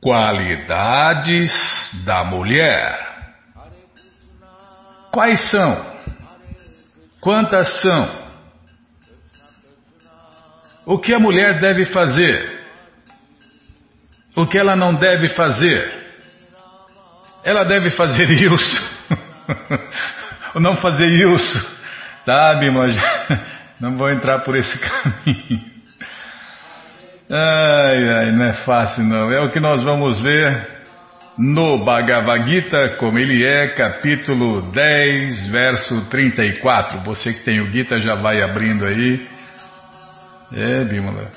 Qualidades da mulher. Quais são? Quantas são? O que a mulher deve fazer? O que ela não deve fazer? Ela deve fazer isso? Ou não fazer isso? Tá, Bima? Não vou entrar por esse caminho. Ai, ai, não é fácil não. É o que nós vamos ver no Bhagavad Gita, como ele é, capítulo 10, verso 34. Você que tem o Gita já vai abrindo aí. É, Bimala.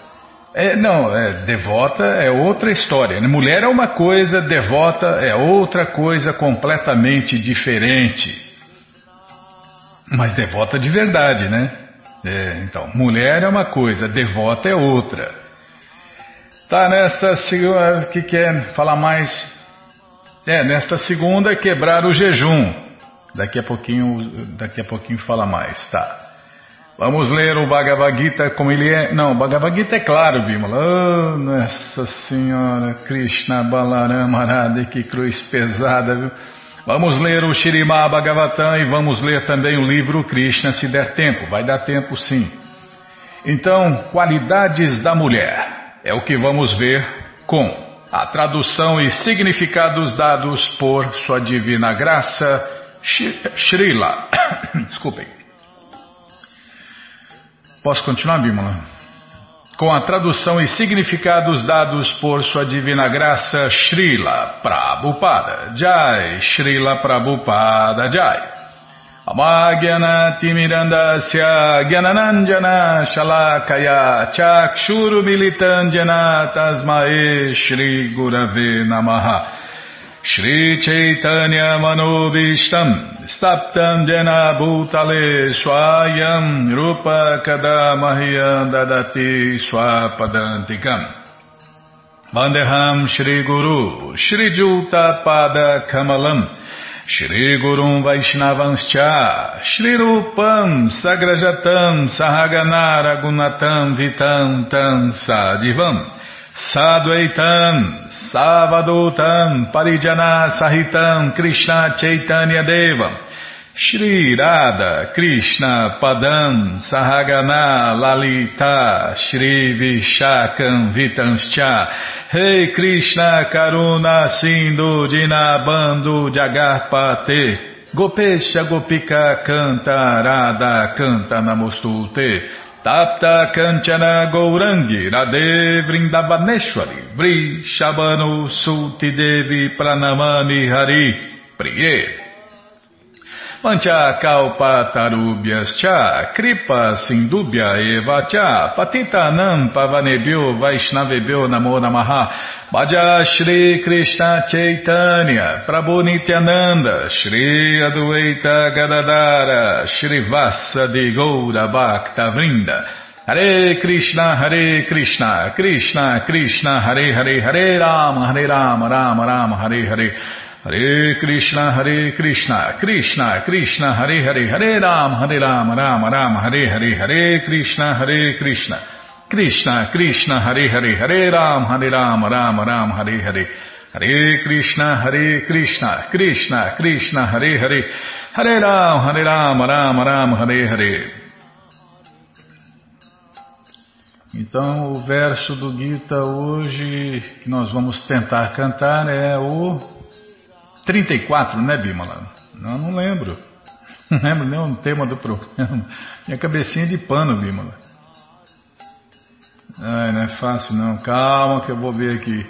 É, não, é, devota é outra história. Né? Mulher é uma coisa, devota é outra coisa completamente diferente. Mas devota de verdade, né? É, então, mulher é uma coisa, devota é outra. Tá, nesta segunda, que quer falar mais? É, nesta segunda quebrar o jejum. Daqui a pouquinho, daqui a pouquinho fala mais, tá? Vamos ler o Bhagavad Gita como ele é. Não, o Bhagavad Gita é claro, Bimala. Oh, Nossa Senhora, Krishna Balarama Arada, que cruz pesada, viu? Vamos ler o Shirimá Bhagavatam e vamos ler também o livro Krishna se der tempo. Vai dar tempo sim. Então, qualidades da mulher é o que vamos ver com a tradução e significados dados por Sua Divina Graça, Srila. Desculpem. Posso continuar, Bimala? Com a tradução e significados dados por Sua Divina Graça, Srila Prabhupada. Jai, Srila Prabhupada Jai. Gyananandjana Shalakaya Chakshuru Militandjana Tasmae Shri Gurave Namaha. Shri Chaitanya Manobishtam Staptam Jena Bhutale Swayam Rupa Kadamahyam Dadati Swapadantikam. Vandeham Shri Gurum Vaishnavanscha, Shri Rupam Sagrajatam Sahaganara Gunatam Vitam Tam Sadivam Sadvaitam Savadutam Parijana Sahitam Krishna Chaitanya Devam Shri Radha Krishna Padam Sahagana Lalita Shri Vishakam Vitanscha Rei hey Krishna Karuna Sindhu Dinabando Jagarpate. Gopesha Gopika Canta Radha Canta Namostute. Tapta Kanchana Gourangi Radhe Vrindavaneshwari. Vri Shabano Sulti Devi Pranamani Hari. Priye Mancha kalpa tarubhyas cha, kripa sindubhya patita anam pavanebhyo vaishnavebhyo namo namaha, Bhaja Shri Krishna Chaitanya, Prabhu Nityananda, Shri Adueita Gadadara, Shri Vassa de Goura Bhakta Vrinda, Hare Krishna, Hare Krishna, Krishna Krishna, Hare Hare, Hare Rama, Hare Rama, Rama Rama, Hare Hare, Hare Krishna, Hare Krishna, Krishna, Krishna, Hare Hare, Hare Ram, Hare Ram, Ram, Ram, Hare Hare, Hare Krishna, Hare Krishna, Krishna, Krishna, Hare Hare, Hare Ram, Hare Ram, Ram, Ram, Hare Hare, Hare Krishna, Hare Krishna, Krishna, Krishna, Hare Hare, Hare Ram, Hare Ram, Ram, Ram, Hare Hare. Então, o verso do Gita hoje que nós vamos tentar cantar é o 34, né, Bimala? Não, não lembro. Não lembro nem o tema do programa. Minha cabecinha de pano, Bimala. Ai, não é fácil não. Calma que eu vou ver aqui.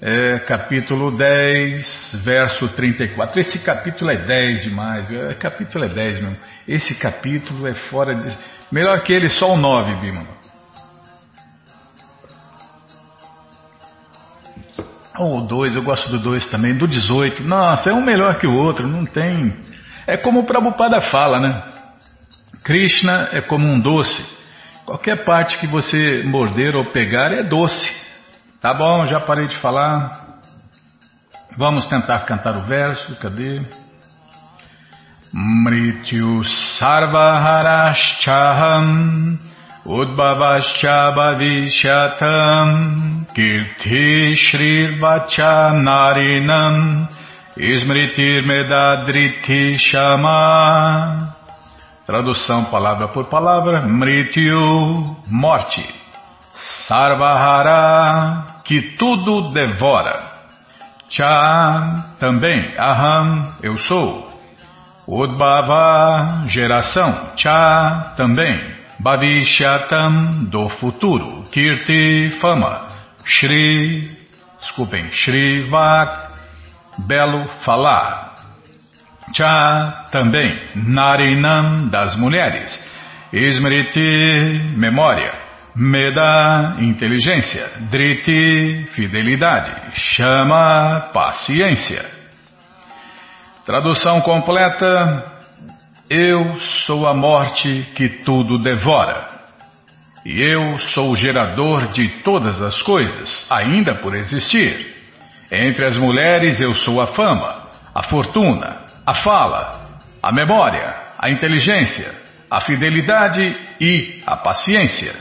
É capítulo 10, verso 34. Esse capítulo é 10 demais. É, capítulo é 10 mesmo. Esse capítulo é fora de. Melhor que ele, só o 9, Bimala. Ou oh, dois, eu gosto do dois também, do 18. Nossa, é um melhor que o outro, não tem. É como o Prabhupada fala, né? Krishna é como um doce. Qualquer parte que você morder ou pegar é doce. Tá bom, já parei de falar. Vamos tentar cantar o verso, cadê? Mrityu Sarvaharaschaham Udbhavascha Bhavishatam Kirti Shrivacha Narinam Smritir Medadriti Shama Tradução palavra por palavra Mrityu Morte. Sarvahara Que tudo devora. Cha Também Aham Eu sou. Udbhava Geração. Cha Também Bhavishyatam do futuro, Kirti fama, Shri, desculpem, Shri Vak, belo falar. Cha também, Narinam das mulheres, Smriti memória, Meda inteligência, Driti fidelidade, Chama paciência. Tradução completa eu sou a morte que tudo devora. E eu sou o gerador de todas as coisas, ainda por existir. Entre as mulheres eu sou a fama, a fortuna, a fala, a memória, a inteligência, a fidelidade e a paciência.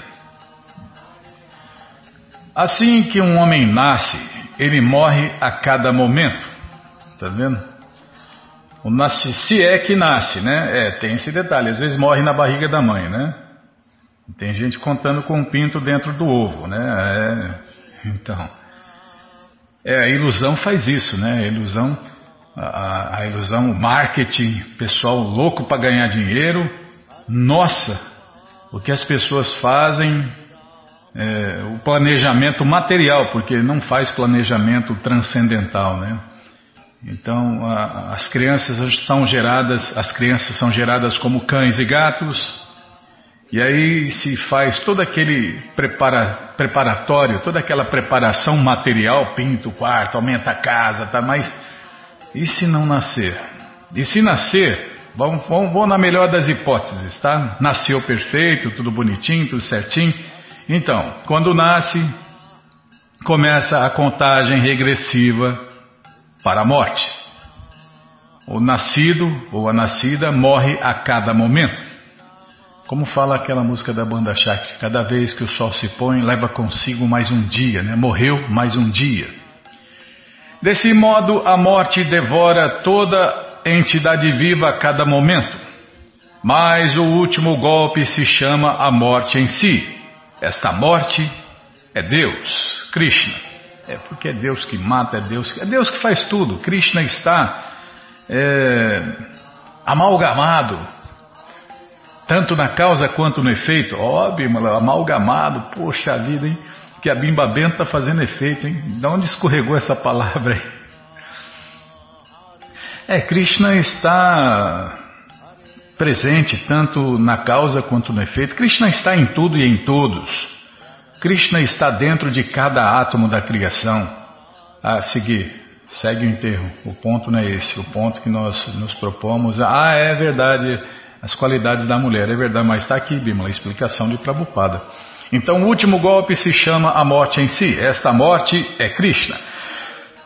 Assim que um homem nasce, ele morre a cada momento. Está vendo? O nasce, se é que nasce, né? É, tem esse detalhe. Às vezes morre na barriga da mãe, né? Tem gente contando com um pinto dentro do ovo, né? É, então, é, a ilusão faz isso, né? A ilusão, a, a ilusão, o marketing, pessoal louco para ganhar dinheiro. Nossa, o que as pessoas fazem, é, o planejamento material, porque não faz planejamento transcendental, né? Então, a, as crianças são geradas, as crianças são geradas como cães e gatos, e aí se faz todo aquele prepara, preparatório, toda aquela preparação material, pinta o quarto, aumenta a casa, tá? Mas e se não nascer? E se nascer, vamos, vamos, vamos na melhor das hipóteses, tá? Nasceu perfeito, tudo bonitinho, tudo certinho. Então, quando nasce, começa a contagem regressiva para a morte. O nascido ou a nascida morre a cada momento. Como fala aquela música da banda Shakti, cada vez que o sol se põe, leva consigo mais um dia, né? morreu mais um dia. Desse modo, a morte devora toda entidade viva a cada momento. Mas o último golpe se chama a morte em si. Esta morte é Deus, Krishna. É porque é Deus que mata, é Deus que, é Deus que faz tudo. Krishna está é, amalgamado, tanto na causa quanto no efeito. Ó, oh, amalgamado, poxa vida, hein? Que a Bimba Bento está fazendo efeito, hein? De onde escorregou essa palavra aí? É, Krishna está presente tanto na causa quanto no efeito. Krishna está em tudo e em todos. Krishna está dentro de cada átomo da criação. A seguir, segue o enterro. O ponto não é esse. O ponto que nós nos propomos. Ah, é verdade. As qualidades da mulher. É verdade, mas está aqui, Bima, a explicação de Prabhupada. Então, o último golpe se chama a morte em si. Esta morte é Krishna.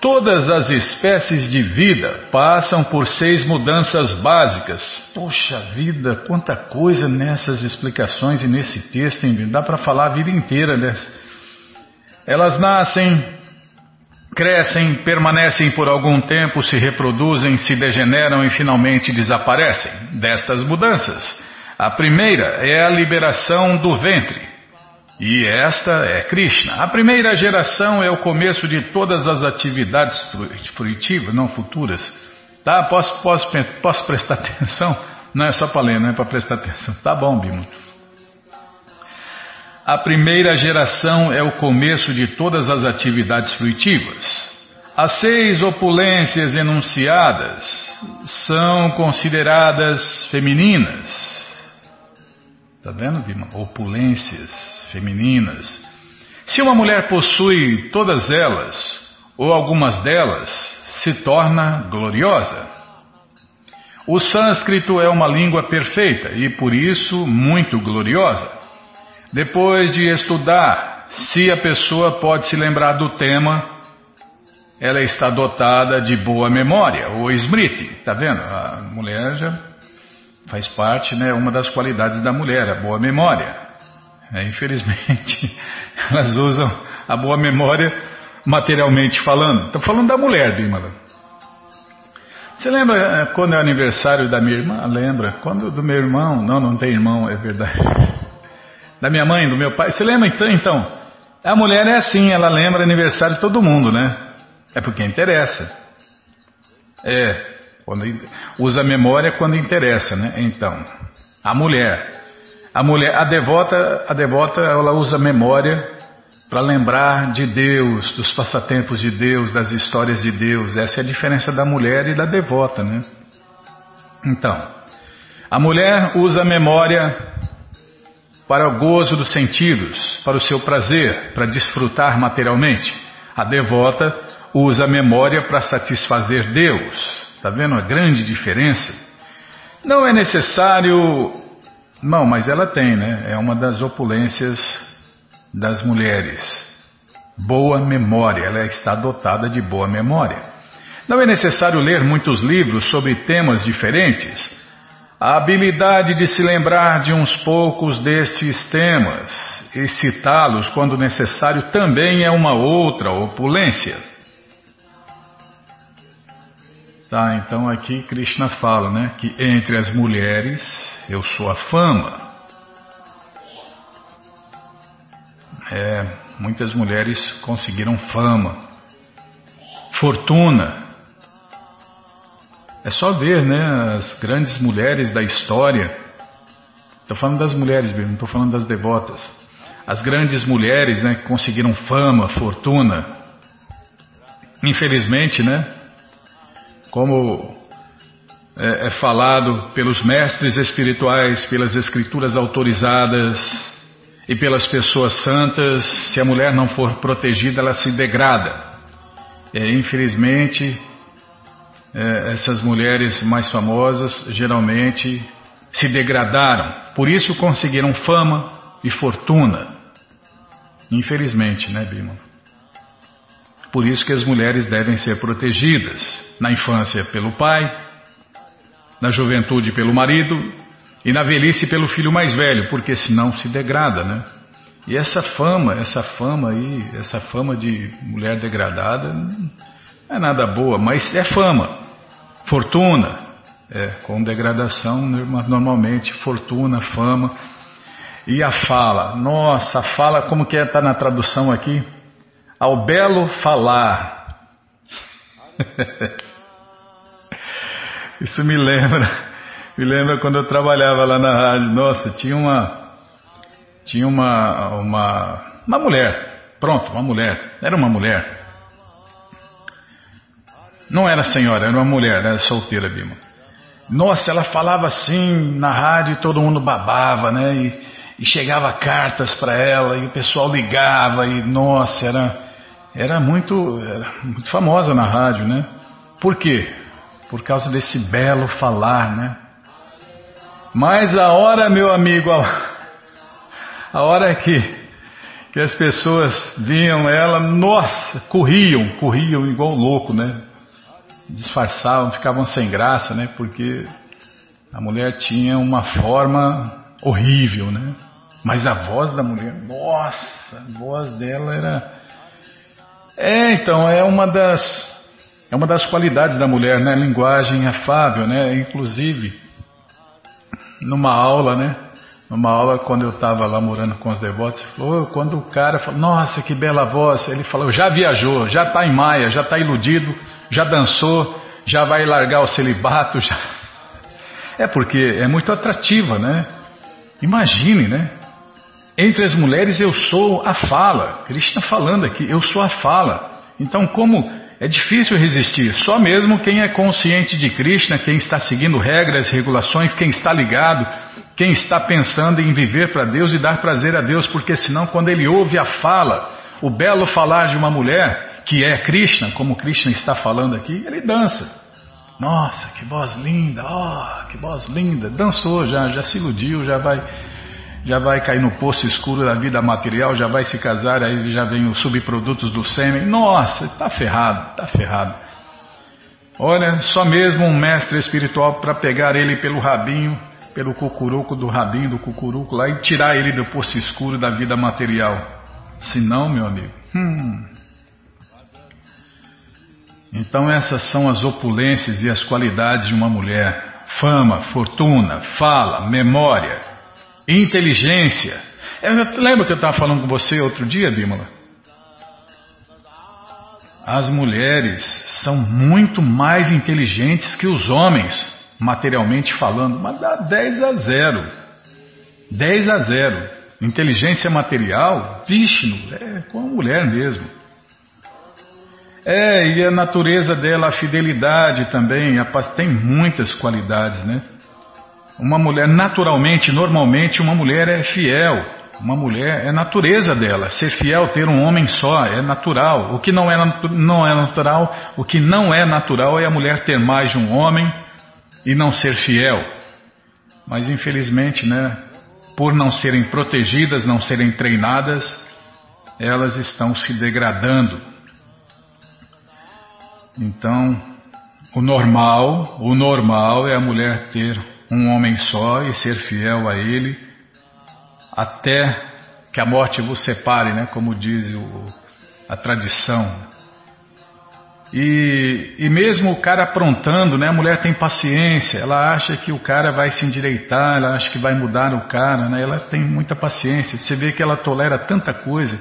Todas as espécies de vida passam por seis mudanças básicas. Poxa vida, quanta coisa nessas explicações e nesse texto, hein? dá para falar a vida inteira dessa. Elas nascem, crescem, permanecem por algum tempo, se reproduzem, se degeneram e finalmente desaparecem. Destas mudanças, a primeira é a liberação do ventre. E esta é Krishna. A primeira geração é o começo de todas as atividades fruitivas, não futuras. Tá? Posso, posso, posso prestar atenção? Não é só para ler, não é para prestar atenção. Tá bom, Bimo. A primeira geração é o começo de todas as atividades fruitivas. As seis opulências enunciadas são consideradas femininas. Tá vendo, Bima? Opulências femininas. Se uma mulher possui todas elas, ou algumas delas, se torna gloriosa. O sânscrito é uma língua perfeita e por isso muito gloriosa. Depois de estudar, se a pessoa pode se lembrar do tema, ela está dotada de boa memória, ou smriti, tá vendo? A mulher já faz parte, né, uma das qualidades da mulher, a boa memória. É, infelizmente, elas usam a boa memória materialmente falando. Estou falando da mulher, Bimala. Você lembra eh, quando é o aniversário da minha irmã? Lembra? Quando do meu irmão? Não, não tem irmão, é verdade. Da minha mãe, do meu pai. Você lembra então? Então, a mulher é assim, ela lembra aniversário de todo mundo, né? É porque interessa. É, quando usa a memória quando interessa, né? Então, a mulher, a mulher, a devota, a devota, ela usa memória para lembrar de Deus, dos passatempos de Deus, das histórias de Deus. Essa é a diferença da mulher e da devota, né? Então, a mulher usa a memória para o gozo dos sentidos, para o seu prazer, para desfrutar materialmente. A devota usa a memória para satisfazer Deus. Está vendo a grande diferença? Não é necessário. Não, mas ela tem, né? É uma das opulências das mulheres. Boa memória, ela está dotada de boa memória. Não é necessário ler muitos livros sobre temas diferentes. A habilidade de se lembrar de uns poucos destes temas e citá-los quando necessário também é uma outra opulência. Tá, então aqui Krishna fala, né, que entre as mulheres eu sou a fama. É, muitas mulheres conseguiram fama, fortuna. É só ver, né, as grandes mulheres da história. Estou falando das mulheres, não estou falando das devotas. As grandes mulheres, né, que conseguiram fama, fortuna. Infelizmente, né, como é, é falado pelos mestres espirituais, pelas escrituras autorizadas, e pelas pessoas santas, se a mulher não for protegida, ela se degrada. É, infelizmente, é, essas mulheres mais famosas geralmente se degradaram, por isso conseguiram fama e fortuna. Infelizmente, né, Bima? Por isso que as mulheres devem ser protegidas na infância pelo pai, na juventude pelo marido e na velhice pelo filho mais velho, porque senão se degrada, né? E essa fama, essa fama aí, essa fama de mulher degradada, não é nada boa, mas é fama, fortuna, é, com degradação normalmente fortuna, fama e a fala. Nossa, a fala como que é, na tradução aqui? Ao belo falar. Isso me lembra me lembra quando eu trabalhava lá na rádio. Nossa, tinha uma. Tinha uma. Uma, uma mulher. Pronto, uma mulher. Era uma mulher. Não era senhora, era uma mulher, era solteira, Bima. Nossa, ela falava assim na rádio e todo mundo babava, né? E, e chegava cartas para ela e o pessoal ligava e nossa, era, era muito, era muito famosa na rádio, né? Por quê? Por causa desse belo falar, né? Mas a hora, meu amigo, a hora que, que as pessoas viam ela, nossa, corriam, corriam igual louco, né? Disfarçavam, ficavam sem graça, né? Porque a mulher tinha uma forma horrível, né? Mas a voz da mulher, nossa, a voz dela era. É, então, é uma das. É uma das qualidades da mulher, né? Linguagem afável, né? Inclusive, numa aula, né? Numa aula, quando eu estava lá morando com os devotos, falou, quando o cara falou, nossa, que bela voz, ele falou, já viajou, já está em maia, já está iludido, já dançou, já vai largar o celibato, já... É porque é muito atrativa, né? Imagine, né? Entre as mulheres eu sou a fala. Krishna falando aqui, eu sou a fala. Então, como é difícil resistir. Só mesmo quem é consciente de Krishna, quem está seguindo regras, regulações, quem está ligado, quem está pensando em viver para Deus e dar prazer a Deus, porque senão quando ele ouve a fala, o belo falar de uma mulher, que é Krishna, como Krishna está falando aqui, ele dança. Nossa, que voz linda, oh, que voz linda. Dançou já, já se iludiu, já vai já vai cair no poço escuro da vida material, já vai se casar, aí já vem os subprodutos do sêmen. Nossa, está ferrado, está ferrado. Olha, só mesmo um mestre espiritual para pegar ele pelo rabinho pelo cucuruco do rabinho do cucuruco lá e tirar ele do poço escuro da vida material. Se não, meu amigo. Hum. Então essas são as opulências e as qualidades de uma mulher: fama, fortuna, fala, memória, inteligência. Eu, lembra que eu estava falando com você outro dia, Bímola? As mulheres são muito mais inteligentes que os homens, materialmente falando, mas dá 10 a 0. 10 a 0. Inteligência material, Vishnu, é com a mulher mesmo. É, e a natureza dela, a fidelidade também, a, tem muitas qualidades, né? Uma mulher, naturalmente, normalmente, uma mulher é fiel. Uma mulher é natureza dela. Ser fiel, ter um homem só, é natural. O que não é, não é natural, o que não é natural é a mulher ter mais de um homem e não ser fiel. Mas infelizmente, né, por não serem protegidas, não serem treinadas, elas estão se degradando. Então, o normal, o normal é a mulher ter um homem só e ser fiel a ele até que a morte vos separe, né, como diz o, a tradição. E, e mesmo o cara aprontando, né, a mulher tem paciência, ela acha que o cara vai se endireitar, ela acha que vai mudar o cara, né, ela tem muita paciência. Você vê que ela tolera tanta coisa.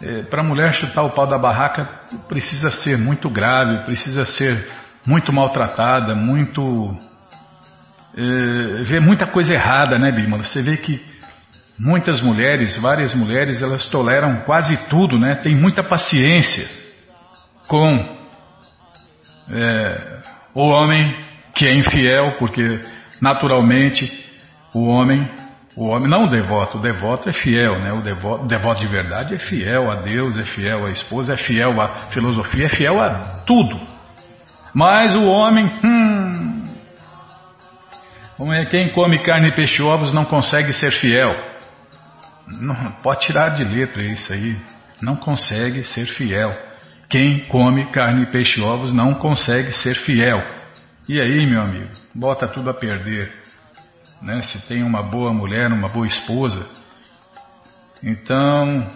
É, Para a mulher chutar o pau da barraca precisa ser muito grave, precisa ser muito maltratada, muito. É, vê muita coisa errada, né, Bima? Você vê que muitas mulheres, várias mulheres, elas toleram quase tudo, né? Tem muita paciência com é, o homem que é infiel, porque naturalmente o homem, o homem não o devoto, o devoto é fiel, né? O devoto, o devoto de verdade é fiel a Deus, é fiel à esposa, é fiel à filosofia, é fiel a tudo. Mas o homem, hum, quem come carne, peixe e ovos não consegue ser fiel. Não, pode tirar de letra isso aí. Não consegue ser fiel. Quem come carne, peixe e ovos não consegue ser fiel. E aí, meu amigo, bota tudo a perder. Né? Se tem uma boa mulher, uma boa esposa. Então,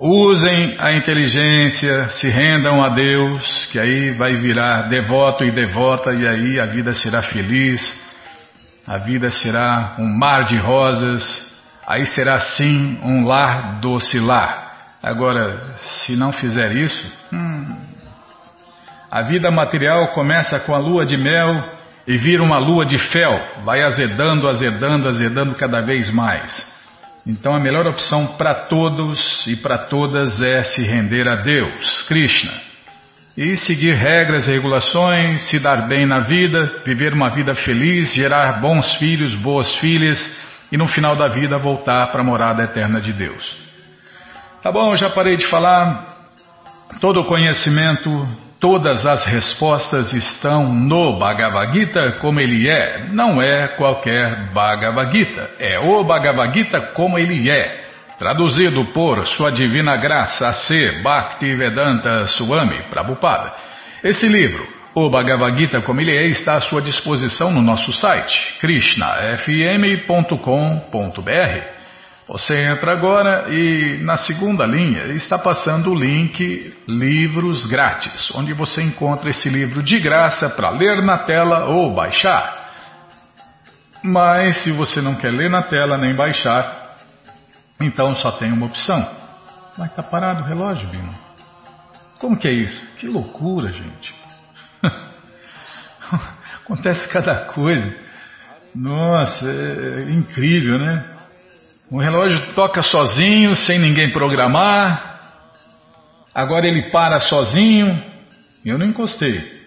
usem a inteligência, se rendam a Deus, que aí vai virar devoto e devota, e aí a vida será feliz, a vida será um mar de rosas, aí será sim um lar doce lar. Agora, se não fizer isso, hum, a vida material começa com a lua de mel e vira uma lua de fel, vai azedando, azedando, azedando cada vez mais. Então a melhor opção para todos e para todas é se render a Deus, Krishna, e seguir regras e regulações, se dar bem na vida, viver uma vida feliz, gerar bons filhos, boas filhas e no final da vida voltar para a morada eterna de Deus. Tá bom, já parei de falar. Todo o conhecimento, todas as respostas estão no Bhagavad Gita como ele é. Não é qualquer Bhagavad Gita, é o Bhagavad Gita como ele é. Traduzido por Sua Divina Graça C. Bhaktivedanta Swami Prabhupada. Esse livro, o Bhagavad Gita como ele é, está à sua disposição no nosso site krishnafm.com.br. Você entra agora e na segunda linha está passando o link Livros Grátis, onde você encontra esse livro de graça para ler na tela ou baixar. Mas se você não quer ler na tela nem baixar, então só tem uma opção. Mas está parado o relógio, Bino. Como que é isso? Que loucura, gente. Acontece cada coisa. Nossa, é incrível, né? O relógio toca sozinho, sem ninguém programar. Agora ele para sozinho. Eu não encostei.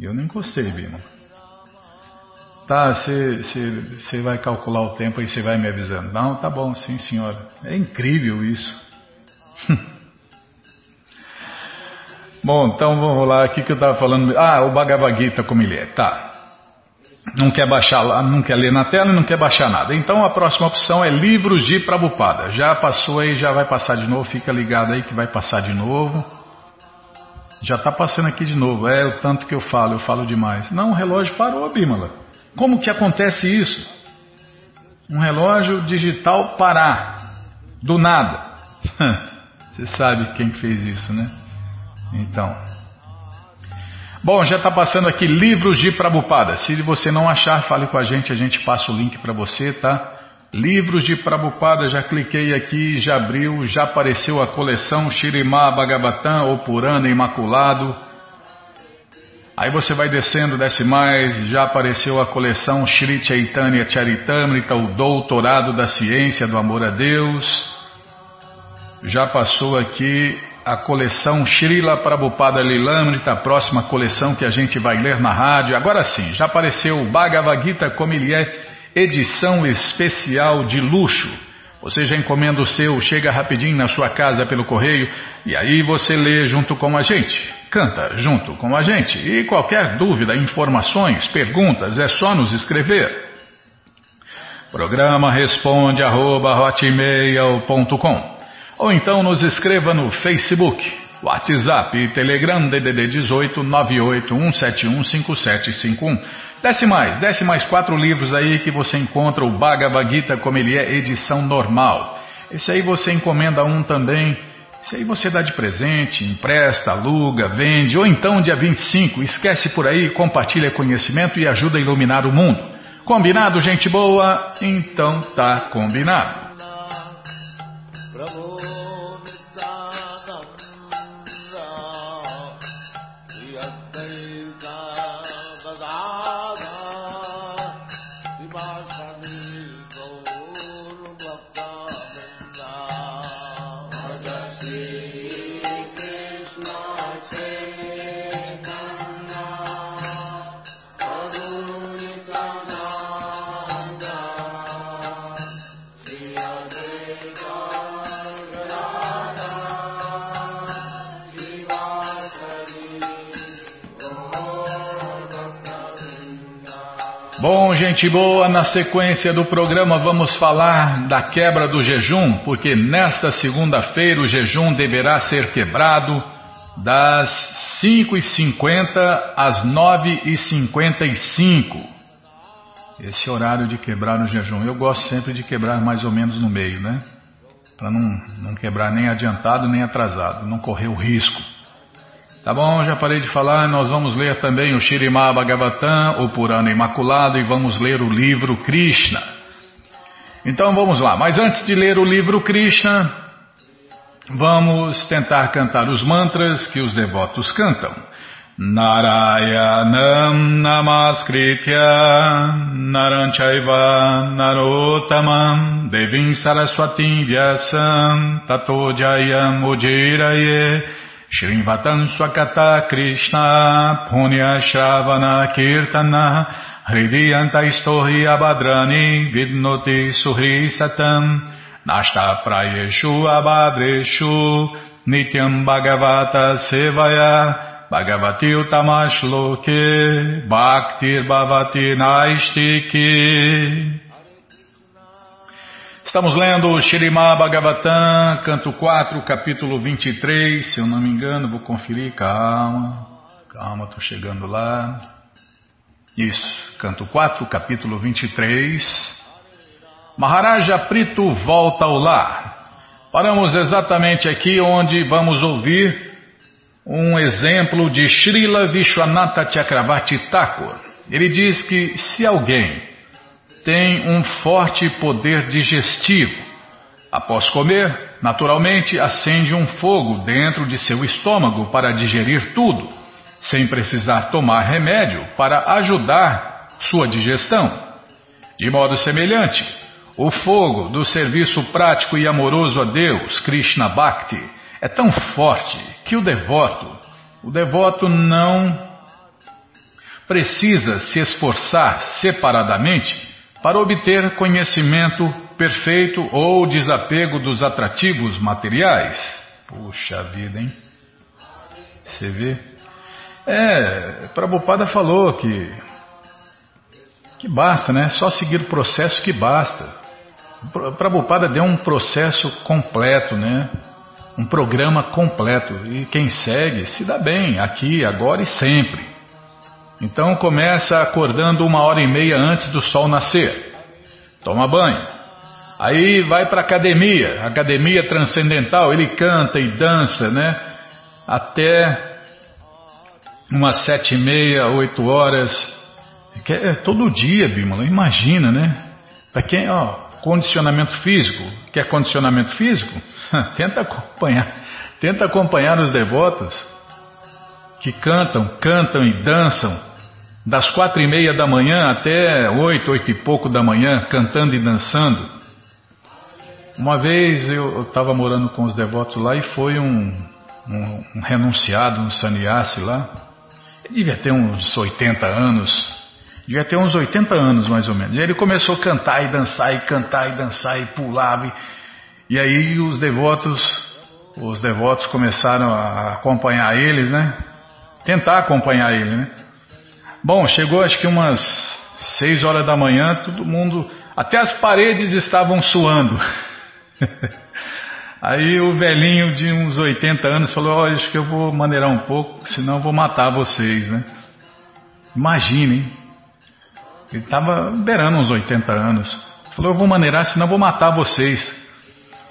Eu não encostei, Bima. Tá, você vai calcular o tempo e você vai me avisando. Não, tá bom, sim, senhora. É incrível isso. bom, então vamos lá. O que, que eu estava falando? Ah, o Bhagavad Gita como ele é. Tá não quer baixar, não quer ler na tela e não quer baixar nada. Então a próxima opção é livros de Prabupada. Já passou aí, já vai passar de novo, fica ligado aí que vai passar de novo. Já está passando aqui de novo. É o tanto que eu falo, eu falo demais. Não, o relógio parou, Bímola. Como que acontece isso? Um relógio digital parar, do nada. Você sabe quem fez isso, né? Então. Bom, já está passando aqui livros de Prabupada. Se você não achar, fale com a gente, a gente passa o link para você, tá? Livros de Prabupada, já cliquei aqui, já abriu, já apareceu a coleção Shirimá Bhagavatam, ou Purana Imaculado. Aí você vai descendo, desce mais, já apareceu a coleção Shri Chaitanya Charitamrita, o Doutorado da Ciência do Amor a Deus. Já passou aqui a coleção Srila Prabhupada Lilamrita, a próxima coleção que a gente vai ler na rádio. Agora sim, já apareceu o Bhagavad Gita como ele é, edição especial de luxo. Você já encomenda o seu, chega rapidinho na sua casa pelo correio e aí você lê junto com a gente. Canta junto com a gente. E qualquer dúvida, informações, perguntas, é só nos escrever. Programa responde arroba, ou então nos escreva no Facebook, WhatsApp e Telegram DDD 18 981715751. Desce mais, desce mais quatro livros aí que você encontra o Bhagavad Gita como ele é, edição normal. Esse aí você encomenda um também. Esse aí você dá de presente, empresta, aluga, vende, ou então dia 25, esquece por aí, compartilha conhecimento e ajuda a iluminar o mundo. Combinado, gente boa? Então tá combinado. Gente boa, na sequência do programa vamos falar da quebra do jejum, porque nesta segunda-feira o jejum deverá ser quebrado das 5h50 às 9h55. Esse horário de quebrar o jejum. Eu gosto sempre de quebrar mais ou menos no meio, né? Para não, não quebrar nem adiantado nem atrasado, não correr o risco. Tá bom, já parei de falar, nós vamos ler também o Shirimá Bhagavatam, o Purana Imaculado, e vamos ler o livro Krishna. Então vamos lá, mas antes de ler o livro Krishna, vamos tentar cantar os mantras que os devotos cantam. Narayanam Namaskritya Naranchaiva Narotamam Devim Saraswatim Vyasam Tato Jayam Ujiraye Shrimvatan Swakata Krishna Punya Shravana Kirtana Hridiyanta Istohi Vidnoti Suhri Satam Nashta Prayeshu Abhadreshu Nityam Bhagavata Sevaya Bhagavati Utamashloke Bhaktir Bhavati Naistiki Estamos lendo o Bhagavatam, canto 4, capítulo 23, se eu não me engano, vou conferir, calma, calma, estou chegando lá. Isso, canto 4, capítulo 23. Maharaja Prito volta ao lar. Paramos exatamente aqui onde vamos ouvir um exemplo de Srila Vishwanatha Chakravarti Thakur. Ele diz que se alguém tem um forte poder digestivo. Após comer, naturalmente acende um fogo dentro de seu estômago para digerir tudo, sem precisar tomar remédio para ajudar sua digestão. De modo semelhante, o fogo do serviço prático e amoroso a Deus, Krishna Bhakti, é tão forte que o devoto, o devoto não precisa se esforçar separadamente para obter conhecimento perfeito ou desapego dos atrativos materiais. Puxa vida, hein? Você vê? É, Prabhupada falou que que basta, né? Só seguir o processo que basta. Prabhupada deu um processo completo, né? Um programa completo. E quem segue se dá bem, aqui, agora e sempre. Então começa acordando uma hora e meia antes do sol nascer. Toma banho. Aí vai para academia, academia transcendental, ele canta e dança, né? Até umas sete e meia, oito horas. É todo dia, Bímola, imagina, né? Para quem, ó, condicionamento físico, quer condicionamento físico? tenta acompanhar, tenta acompanhar os devotos que cantam, cantam e dançam das quatro e meia da manhã até oito, oito e pouco da manhã, cantando e dançando. Uma vez eu estava morando com os devotos lá e foi um, um, um renunciado, um sannyasi lá. Ele devia ter uns 80 anos, devia ter uns 80 anos mais ou menos. E ele começou a cantar e dançar e cantar e dançar e pulava. E, e aí os devotos, os devotos começaram a acompanhar eles, né? Tentar acompanhar ele, né? Bom, chegou acho que umas seis horas da manhã, todo mundo, até as paredes estavam suando. Aí o velhinho de uns 80 anos falou: oh, acho que eu vou maneirar um pouco, senão eu vou matar vocês, né? Imaginem, ele estava beirando uns 80 anos. Falou: eu vou maneirar, senão eu vou matar vocês.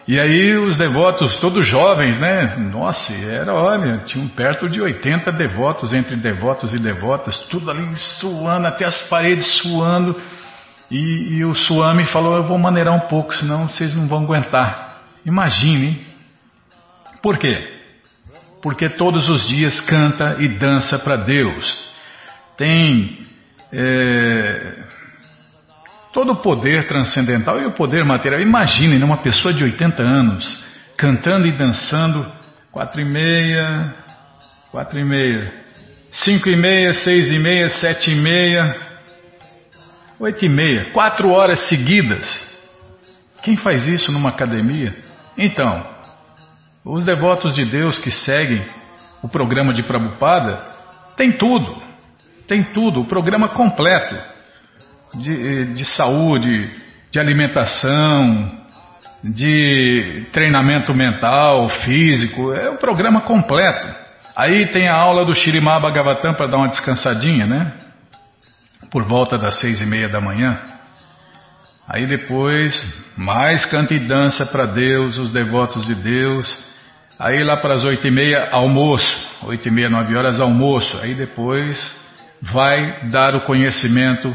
E aí os devotos, todos jovens, né? Nossa, era, olha, tinham perto de 80 devotos, entre devotos e devotas, tudo ali suando, até as paredes suando. E, e o Suami falou, eu vou maneirar um pouco, senão vocês não vão aguentar. Imagine. Por quê? Porque todos os dias canta e dança para Deus. Tem... É, Todo o poder transcendental e o poder material. Imaginem uma pessoa de 80 anos cantando e dançando quatro e meia, quatro e meia, cinco e meia, seis e meia, sete e meia, oito e meia, quatro horas seguidas. Quem faz isso numa academia? Então, os devotos de Deus que seguem o programa de Prabhupada tem tudo, tem tudo, o programa completo de, de saúde, de alimentação, de treinamento mental, físico, é o programa completo. Aí tem a aula do Shirimá Bhagavatam para dar uma descansadinha, né? Por volta das seis e meia da manhã. Aí depois, mais canta e dança para Deus, os devotos de Deus. Aí lá para as oito e meia, almoço. Oito e meia, nove horas, almoço. Aí depois vai dar o conhecimento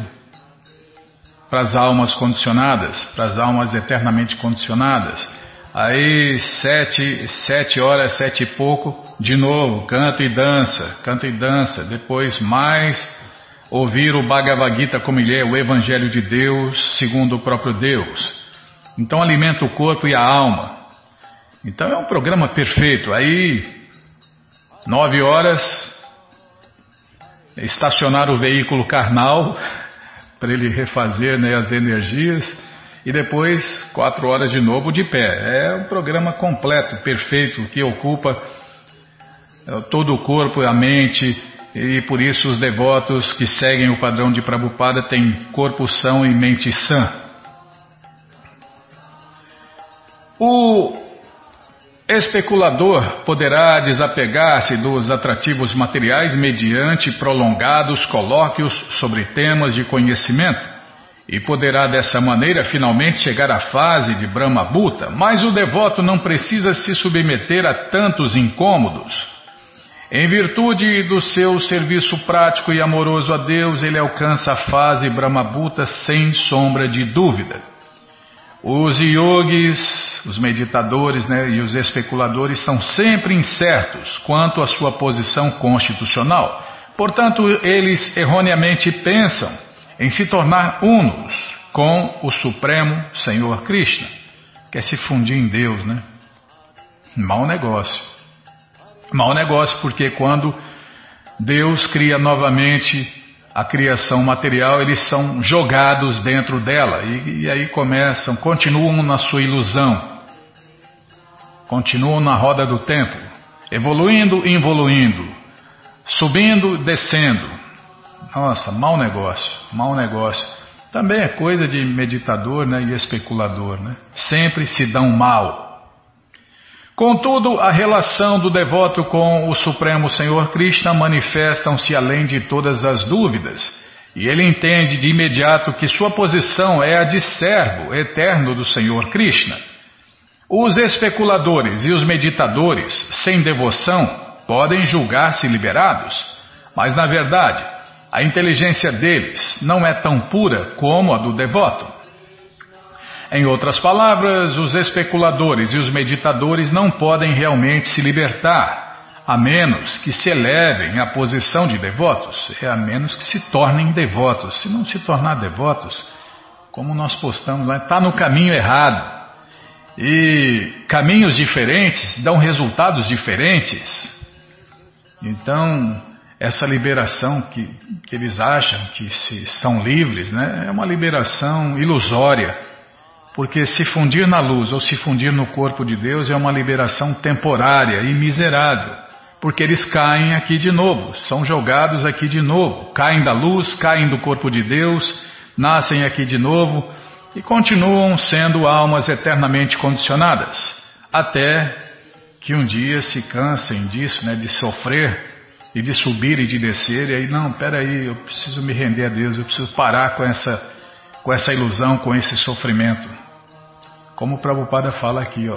para as almas condicionadas, para as almas eternamente condicionadas. Aí sete, sete horas, sete e pouco, de novo, canta e dança, canta e dança. Depois mais ouvir o Bhagavad Gita como ele é, o Evangelho de Deus, segundo o próprio Deus. Então alimenta o corpo e a alma. Então é um programa perfeito. Aí, nove horas, estacionar o veículo carnal para ele refazer né, as energias e depois quatro horas de novo de pé. É um programa completo, perfeito, que ocupa é, todo o corpo, a mente e por isso os devotos que seguem o padrão de Prabhupada têm corpo são e mente sã. O Especulador poderá desapegar-se dos atrativos materiais mediante prolongados colóquios sobre temas de conhecimento e poderá dessa maneira finalmente chegar à fase de Brahma Bhuta, mas o devoto não precisa se submeter a tantos incômodos. Em virtude do seu serviço prático e amoroso a Deus, ele alcança a fase Brahma Bhuta sem sombra de dúvida. Os yogis os meditadores né, e os especuladores são sempre incertos quanto à sua posição constitucional. Portanto, eles erroneamente pensam em se tornar unos com o Supremo Senhor Krishna. Quer se fundir em Deus, né? Mau negócio. Mau negócio porque quando Deus cria novamente a criação material, eles são jogados dentro dela e, e aí começam, continuam na sua ilusão, continuam na roda do tempo, evoluindo e involuindo, subindo, descendo. Nossa, mau negócio, mau negócio. Também é coisa de meditador né, e especulador, né? Sempre se dão mal. Contudo, a relação do devoto com o Supremo Senhor Krishna manifestam-se além de todas as dúvidas, e ele entende de imediato que sua posição é a de servo eterno do Senhor Krishna. Os especuladores e os meditadores, sem devoção, podem julgar-se liberados, mas na verdade, a inteligência deles não é tão pura como a do devoto. Em outras palavras, os especuladores e os meditadores não podem realmente se libertar, a menos que se elevem à posição de devotos, é a menos que se tornem devotos. Se não se tornar devotos, como nós postamos lá, está no caminho errado. E caminhos diferentes dão resultados diferentes. Então, essa liberação que, que eles acham que se, são livres, né, é uma liberação ilusória. Porque se fundir na luz ou se fundir no corpo de Deus é uma liberação temporária e miserável. Porque eles caem aqui de novo, são jogados aqui de novo, caem da luz, caem do corpo de Deus, nascem aqui de novo e continuam sendo almas eternamente condicionadas, até que um dia se cansem disso, né, de sofrer e de subir e de descer, e aí, não, peraí, eu preciso me render a Deus, eu preciso parar com essa, com essa ilusão, com esse sofrimento. Como o Prabhupada fala aqui, ó.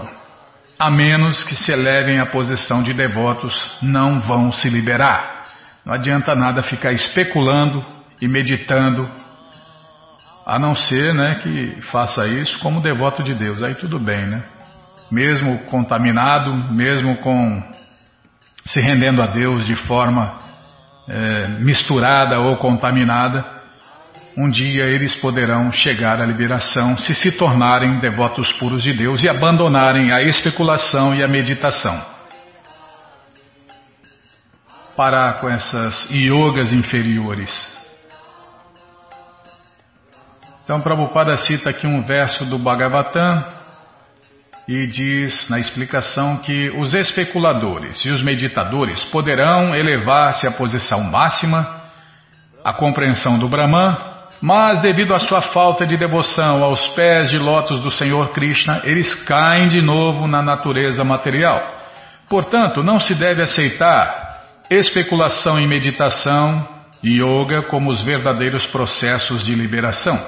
A menos que se elevem à posição de devotos, não vão se liberar. Não adianta nada ficar especulando e meditando, a não ser né, que faça isso como devoto de Deus. Aí tudo bem, né? Mesmo contaminado, mesmo com se rendendo a Deus de forma é, misturada ou contaminada, um dia eles poderão chegar à liberação se se tornarem devotos puros de Deus e abandonarem a especulação e a meditação. Parar com essas yogas inferiores. Então, Prabhupada cita aqui um verso do Bhagavatam e diz na explicação que os especuladores e os meditadores poderão elevar-se à posição máxima, a compreensão do Brahman mas devido à sua falta de devoção aos pés de lótus do Senhor Krishna, eles caem de novo na natureza material. Portanto, não se deve aceitar especulação em meditação e yoga como os verdadeiros processos de liberação.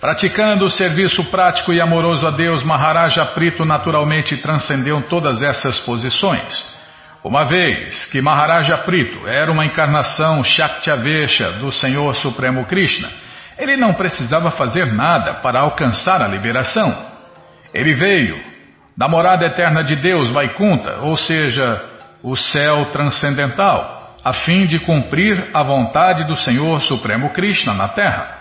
Praticando o serviço prático e amoroso a Deus, Maharaja Prito naturalmente transcendeu todas essas posições. Uma vez que Maharaja Prito era uma encarnação Shaktavesha do Senhor Supremo Krishna, ele não precisava fazer nada para alcançar a liberação. Ele veio da morada eterna de Deus, Vaikunta, ou seja, o céu transcendental, a fim de cumprir a vontade do Senhor Supremo Krishna na Terra.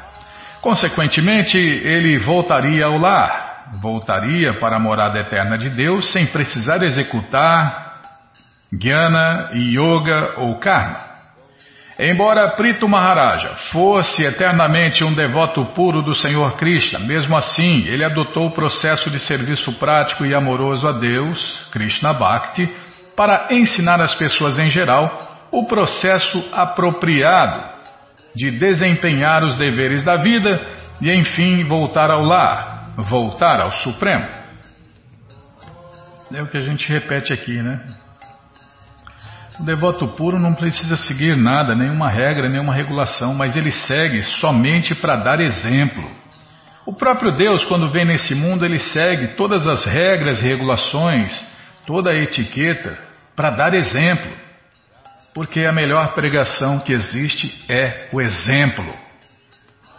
Consequentemente, ele voltaria ao lar, voltaria para a morada eterna de Deus sem precisar executar Jnana, Yoga ou Karma. Embora Prito Maharaja fosse eternamente um devoto puro do Senhor Krishna, mesmo assim ele adotou o processo de serviço prático e amoroso a Deus, Krishna Bhakti, para ensinar às pessoas em geral o processo apropriado de desempenhar os deveres da vida e enfim voltar ao lar, voltar ao Supremo. É o que a gente repete aqui, né? O devoto puro não precisa seguir nada, nenhuma regra, nenhuma regulação, mas ele segue somente para dar exemplo. O próprio Deus, quando vem nesse mundo, ele segue todas as regras e regulações, toda a etiqueta, para dar exemplo. Porque a melhor pregação que existe é o exemplo.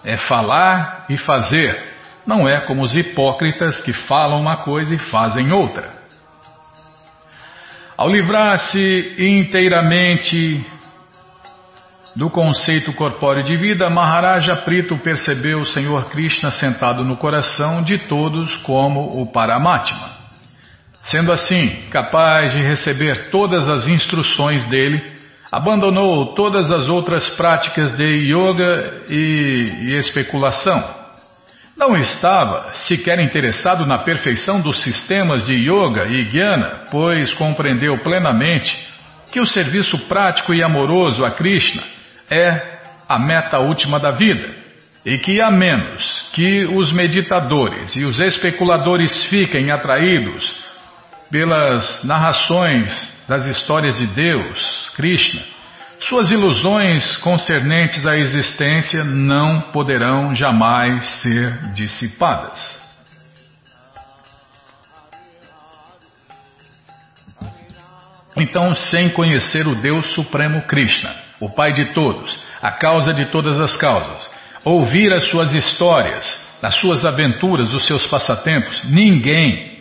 É falar e fazer. Não é como os hipócritas que falam uma coisa e fazem outra. Ao livrar-se inteiramente do conceito corpóreo de vida, Maharaja Prito percebeu o Senhor Krishna sentado no coração de todos como o Paramatma. Sendo assim, capaz de receber todas as instruções dele, abandonou todas as outras práticas de yoga e, e especulação não estava sequer interessado na perfeição dos sistemas de yoga e jnana, pois compreendeu plenamente que o serviço prático e amoroso a Krishna é a meta última da vida e que, a menos que os meditadores e os especuladores fiquem atraídos pelas narrações das histórias de Deus, Krishna, suas ilusões concernentes à existência não poderão jamais ser dissipadas. Então, sem conhecer o Deus Supremo Krishna, o Pai de todos, a causa de todas as causas, ouvir as suas histórias, as suas aventuras, os seus passatempos, ninguém,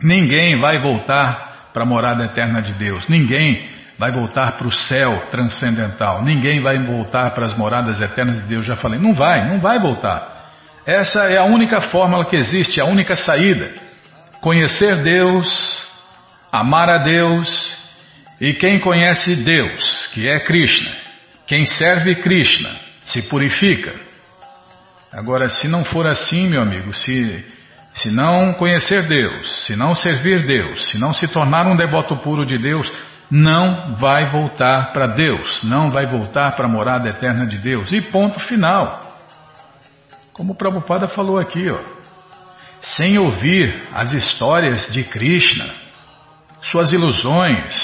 ninguém vai voltar para a morada eterna de Deus, ninguém vai voltar para o céu transcendental, ninguém vai voltar para as moradas eternas de Deus. Já falei, não vai, não vai voltar. Essa é a única fórmula que existe, a única saída. Conhecer Deus, amar a Deus, e quem conhece Deus, que é Krishna, quem serve Krishna, se purifica. Agora, se não for assim, meu amigo, se, se não conhecer Deus, se não servir Deus, se não se tornar um devoto puro de Deus, não vai voltar para Deus, não vai voltar para a morada eterna de Deus. E ponto final. Como o Prabhupada falou aqui, ó, sem ouvir as histórias de Krishna, suas ilusões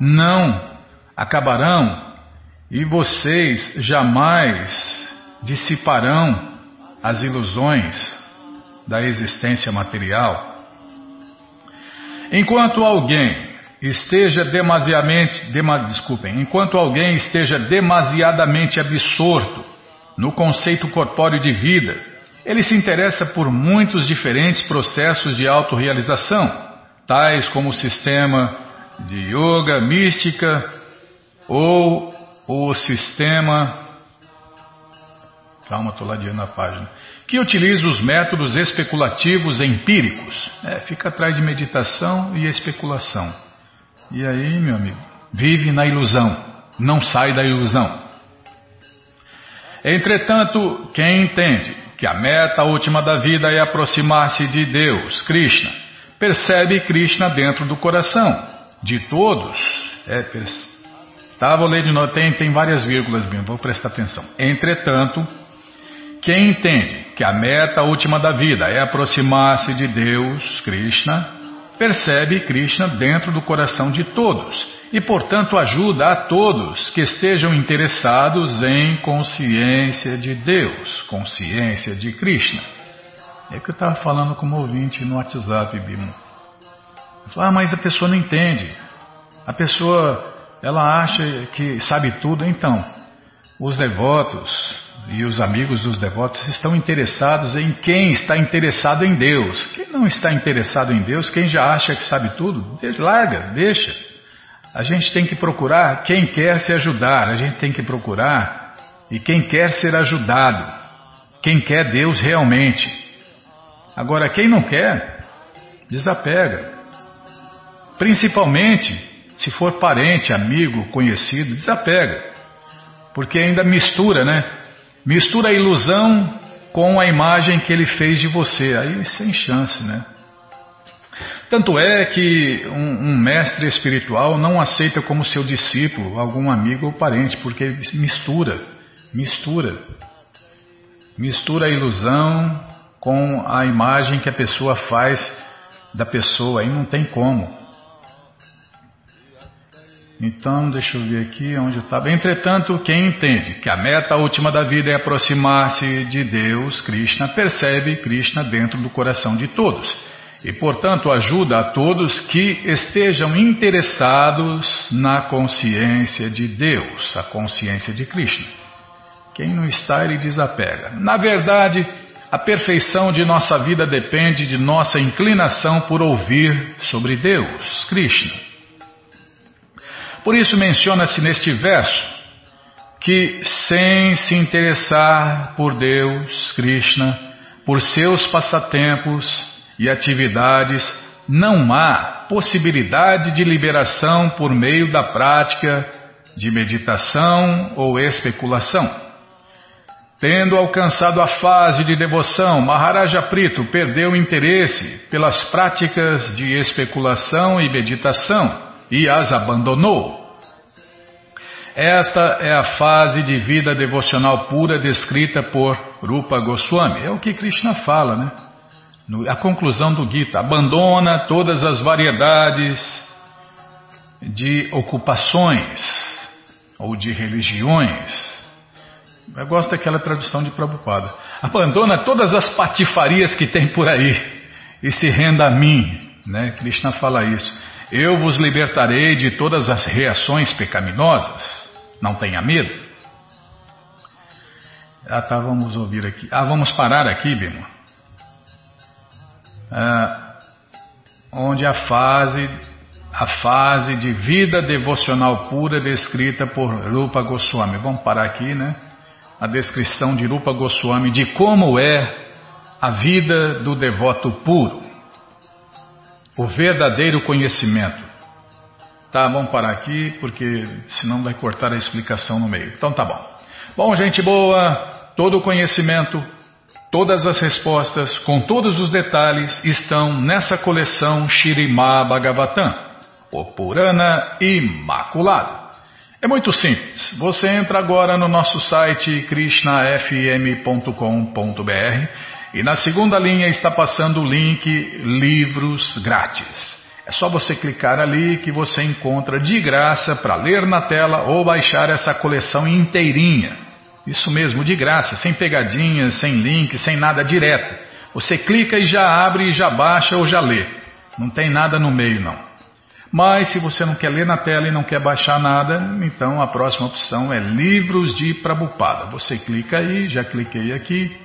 não acabarão e vocês jamais dissiparão as ilusões da existência material. Enquanto alguém esteja demasiadamente, dema, desculpem, enquanto alguém esteja demasiadamente absorto no conceito corpóreo de vida, ele se interessa por muitos diferentes processos de autorrealização, tais como o sistema de yoga mística ou o sistema. Calma, estou ladeando a página. Que utiliza os métodos especulativos empíricos. É, fica atrás de meditação e especulação. E aí, meu amigo, vive na ilusão, não sai da ilusão. Entretanto, quem entende que a meta última da vida é aproximar-se de Deus, Krishna, percebe Krishna dentro do coração de todos. É, tá, vou ler de novo, tem, tem várias vírgulas, mesmo, vou prestar atenção. Entretanto, quem entende que a meta última da vida é aproximar-se de Deus, Krishna, percebe Krishna dentro do coração de todos e, portanto, ajuda a todos que estejam interessados em consciência de Deus, consciência de Krishna. É que eu estava falando com um ouvinte no WhatsApp, Bimo. Ah, mas a pessoa não entende. A pessoa, ela acha que sabe tudo. Então, os devotos, e os amigos dos devotos estão interessados em quem está interessado em Deus. Quem não está interessado em Deus, quem já acha que sabe tudo, larga, deixa. A gente tem que procurar quem quer se ajudar, a gente tem que procurar e quem quer ser ajudado, quem quer Deus realmente. Agora, quem não quer, desapega. Principalmente se for parente, amigo, conhecido, desapega. Porque ainda mistura, né? Mistura a ilusão com a imagem que ele fez de você. Aí sem chance, né? Tanto é que um, um, mestre espiritual não aceita como seu discípulo algum amigo ou parente, porque mistura, mistura. Mistura a ilusão com a imagem que a pessoa faz da pessoa, aí não tem como. Então, deixa eu ver aqui onde eu estava. Entretanto, quem entende que a meta última da vida é aproximar-se de Deus, Krishna, percebe Krishna dentro do coração de todos. E, portanto, ajuda a todos que estejam interessados na consciência de Deus, a consciência de Krishna. Quem não está, ele desapega. Na verdade, a perfeição de nossa vida depende de nossa inclinação por ouvir sobre Deus, Krishna. Por isso menciona-se neste verso que, sem se interessar por Deus, Krishna, por seus passatempos e atividades, não há possibilidade de liberação por meio da prática de meditação ou especulação. Tendo alcançado a fase de devoção, Maharaja Prito perdeu interesse pelas práticas de especulação e meditação e as abandonou. Esta é a fase de vida devocional pura descrita por Rupa Goswami. É o que Krishna fala, né? a conclusão do Gita, abandona todas as variedades de ocupações ou de religiões. Eu gosto daquela tradução de Prabhupada. Abandona todas as patifarias que tem por aí e se renda a mim. Né? Krishna fala isso. Eu vos libertarei de todas as reações pecaminosas. Não tenha medo. Ah, tá, vamos ouvir aqui. Ah, vamos parar aqui, Bimo. Ah, onde a fase, a fase de vida devocional pura descrita por Rupa Goswami. Vamos parar aqui, né? A descrição de Rupa Goswami de como é a vida do devoto puro o verdadeiro conhecimento. Tá, vamos parar aqui, porque senão vai cortar a explicação no meio. Então tá bom. Bom, gente boa, todo o conhecimento, todas as respostas, com todos os detalhes, estão nessa coleção Shirimá Bhagavatam, o Purana Imaculado. É muito simples. Você entra agora no nosso site krishnafm.com.br e na segunda linha está passando o link Livros Grátis. É só você clicar ali que você encontra de graça para ler na tela ou baixar essa coleção inteirinha. Isso mesmo, de graça, sem pegadinhas, sem link, sem nada direto. Você clica e já abre, já baixa ou já lê. Não tem nada no meio não. Mas se você não quer ler na tela e não quer baixar nada, então a próxima opção é Livros de Prabupada. Você clica aí, já cliquei aqui,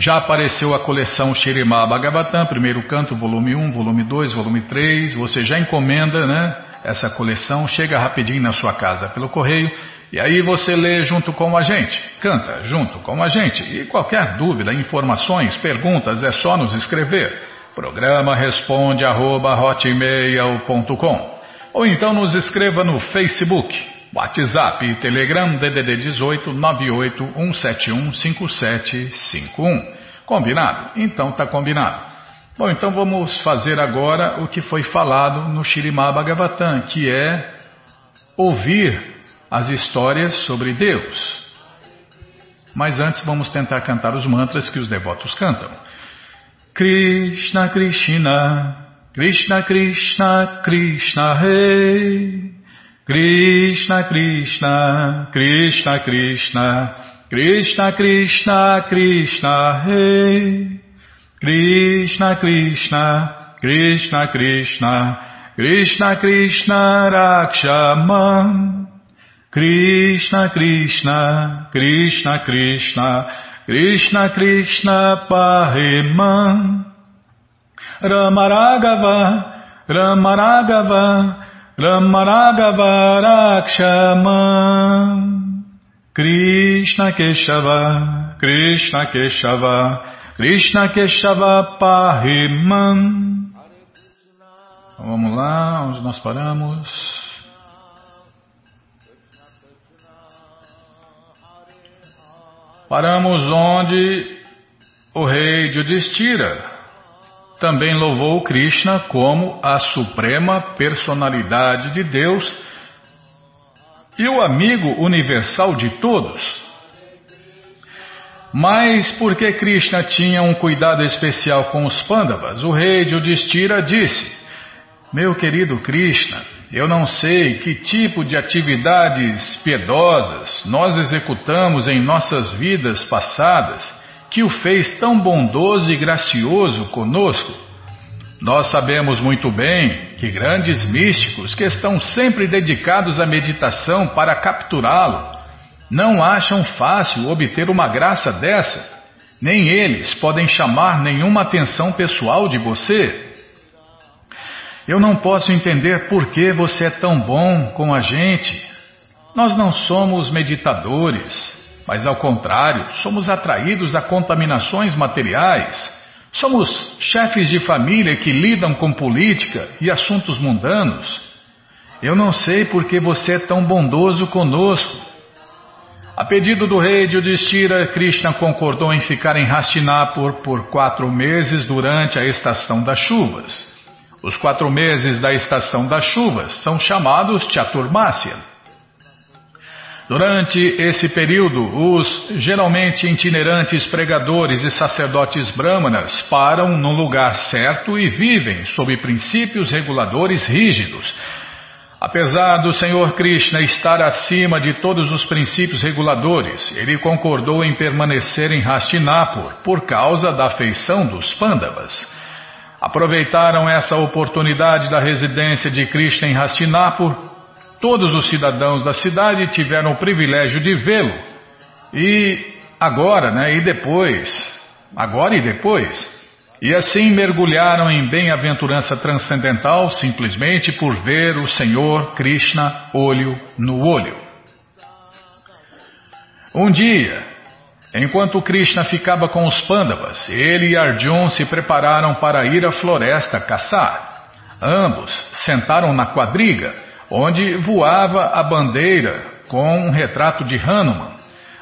já apareceu a coleção Shirimá Bhagavatam, primeiro canto, volume 1, volume 2, volume 3. Você já encomenda né, essa coleção, chega rapidinho na sua casa pelo correio. E aí você lê junto com a gente, canta junto com a gente. E qualquer dúvida, informações, perguntas, é só nos escrever. Programa responde arroba, Ou então nos escreva no Facebook WhatsApp e Telegram DDD 18 98 171 5751. Combinado? Então tá combinado. Bom, então vamos fazer agora o que foi falado no Shirimá Bhagavatam, que é ouvir as histórias sobre Deus. Mas antes vamos tentar cantar os mantras que os devotos cantam. Krishna Krishna, Krishna Krishna, Krishna Rei. Krishna Krishna, Krishna Krishna, Krishna Krishna, Krishna. Krishna Krishna, Krishna Krishna, Krishna Krishna. Krishna Krishna, Krishna Krishna, Krishna Krishna. Ramaragava, Ramaragava, Ramaragavarakshama Krishna Keshava Krishna Keshava Krishna Keshava Pahiman Vamos lá, onde nós paramos? Paramos onde o rei Judistira também louvou Krishna como a suprema personalidade de Deus e o amigo universal de todos. Mas porque Krishna tinha um cuidado especial com os Pandavas, o rei Yudhishthira disse: Meu querido Krishna, eu não sei que tipo de atividades piedosas nós executamos em nossas vidas passadas que o fez tão bondoso e gracioso conosco. Nós sabemos muito bem que grandes místicos que estão sempre dedicados à meditação para capturá-lo não acham fácil obter uma graça dessa. Nem eles podem chamar nenhuma atenção pessoal de você. Eu não posso entender por que você é tão bom com a gente. Nós não somos meditadores. Mas ao contrário, somos atraídos a contaminações materiais. Somos chefes de família que lidam com política e assuntos mundanos. Eu não sei por que você é tão bondoso conosco. A pedido do rei Yudhishthira, Krishna concordou em ficar em Hastinapur por quatro meses durante a estação das chuvas. Os quatro meses da estação das chuvas são chamados Chaturmasya. Durante esse período, os geralmente itinerantes pregadores e sacerdotes brahmanas param no lugar certo e vivem sob princípios reguladores rígidos. Apesar do Senhor Krishna estar acima de todos os princípios reguladores, ele concordou em permanecer em Hastinapur por causa da afeição dos Pandavas. Aproveitaram essa oportunidade da residência de Krishna em Hastinapur Todos os cidadãos da cidade tiveram o privilégio de vê-lo. E agora, né, e depois, agora e depois. E assim mergulharam em bem-aventurança transcendental simplesmente por ver o Senhor Krishna olho no olho. Um dia, enquanto Krishna ficava com os Pandavas, ele e Arjun se prepararam para ir à floresta caçar. Ambos sentaram na quadriga onde voava a bandeira com um retrato de Hanuman.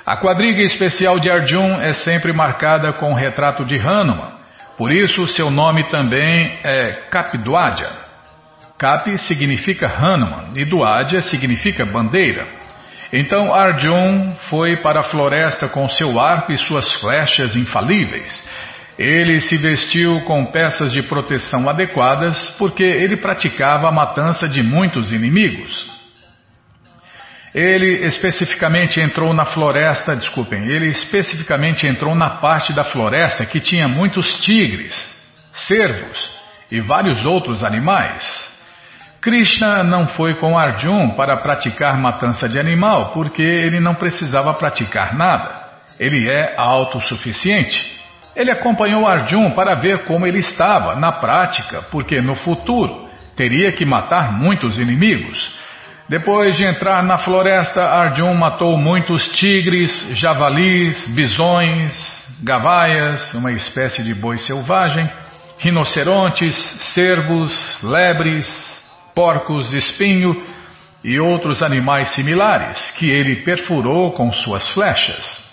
A quadriga especial de Arjun é sempre marcada com o retrato de Hanuman, por isso seu nome também é Kapdwadja. Kap significa Hanuman e Dwadja significa bandeira. Então Arjun foi para a floresta com seu arco e suas flechas infalíveis. Ele se vestiu com peças de proteção adequadas porque ele praticava a matança de muitos inimigos. Ele especificamente entrou na floresta, desculpem, ele especificamente entrou na parte da floresta que tinha muitos tigres, cervos e vários outros animais. Krishna não foi com Arjun para praticar matança de animal porque ele não precisava praticar nada. Ele é autossuficiente. Ele acompanhou Arjun para ver como ele estava na prática, porque no futuro teria que matar muitos inimigos. Depois de entrar na floresta, Arjun matou muitos tigres, javalis, bisões, gavaias, uma espécie de boi selvagem, rinocerontes, cervos, lebres, porcos espinho e outros animais similares que ele perfurou com suas flechas.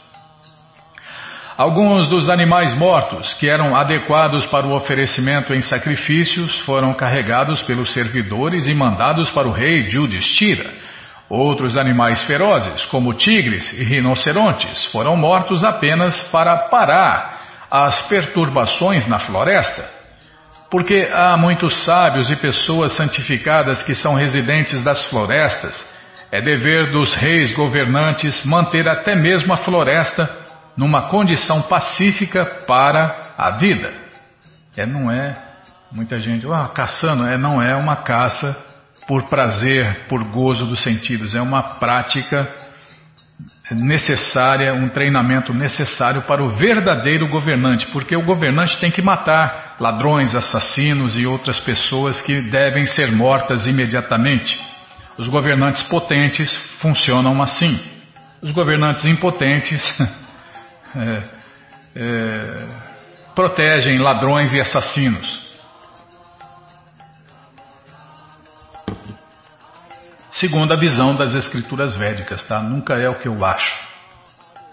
Alguns dos animais mortos, que eram adequados para o oferecimento em sacrifícios, foram carregados pelos servidores e mandados para o rei Judistira. Outros animais ferozes, como tigres e rinocerontes, foram mortos apenas para parar as perturbações na floresta. Porque há muitos sábios e pessoas santificadas que são residentes das florestas, é dever dos reis governantes manter até mesmo a floresta numa condição pacífica para a vida. É, não é muita gente, ah, caçando, é, não é uma caça por prazer, por gozo dos sentidos, é uma prática necessária, um treinamento necessário para o verdadeiro governante, porque o governante tem que matar ladrões, assassinos e outras pessoas que devem ser mortas imediatamente. Os governantes potentes funcionam assim. Os governantes impotentes é, é, protegem ladrões e assassinos. Segundo a visão das escrituras védicas, tá? Nunca é o que eu acho.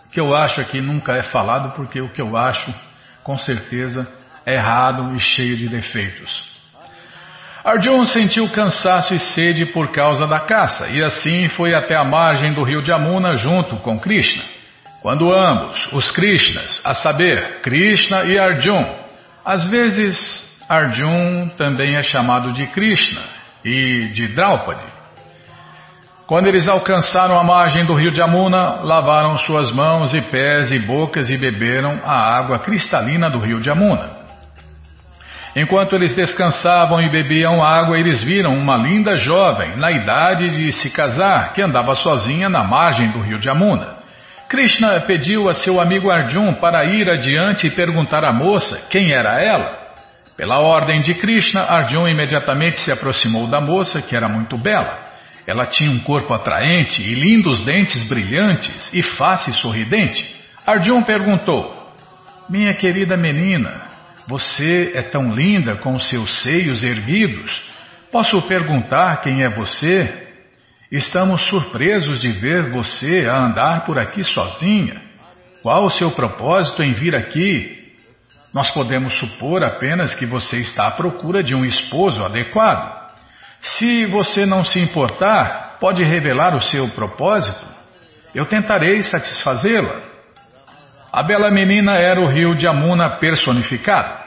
O que eu acho aqui nunca é falado porque o que eu acho, com certeza, é errado e cheio de defeitos. Arjun sentiu cansaço e sede por causa da caça e assim foi até a margem do rio Jamuna junto com Krishna. Quando ambos, os Krishnas, a saber, Krishna e Arjun, às vezes Arjun também é chamado de Krishna e de Draupadi. Quando eles alcançaram a margem do rio Jamuna, lavaram suas mãos e pés e bocas e beberam a água cristalina do rio Jamuna. Enquanto eles descansavam e bebiam água, eles viram uma linda jovem, na idade de se casar, que andava sozinha na margem do rio Jamuna. Krishna pediu a seu amigo Arjun para ir adiante e perguntar à moça quem era ela. Pela ordem de Krishna, Arjun imediatamente se aproximou da moça, que era muito bela. Ela tinha um corpo atraente e lindos dentes brilhantes e face sorridente. Arjun perguntou: Minha querida menina, você é tão linda com seus seios erguidos. Posso perguntar quem é você? Estamos surpresos de ver você a andar por aqui sozinha. Qual o seu propósito em vir aqui? Nós podemos supor apenas que você está à procura de um esposo adequado. Se você não se importar, pode revelar o seu propósito? Eu tentarei satisfazê-la. A bela menina era o rio de Amuna personificado.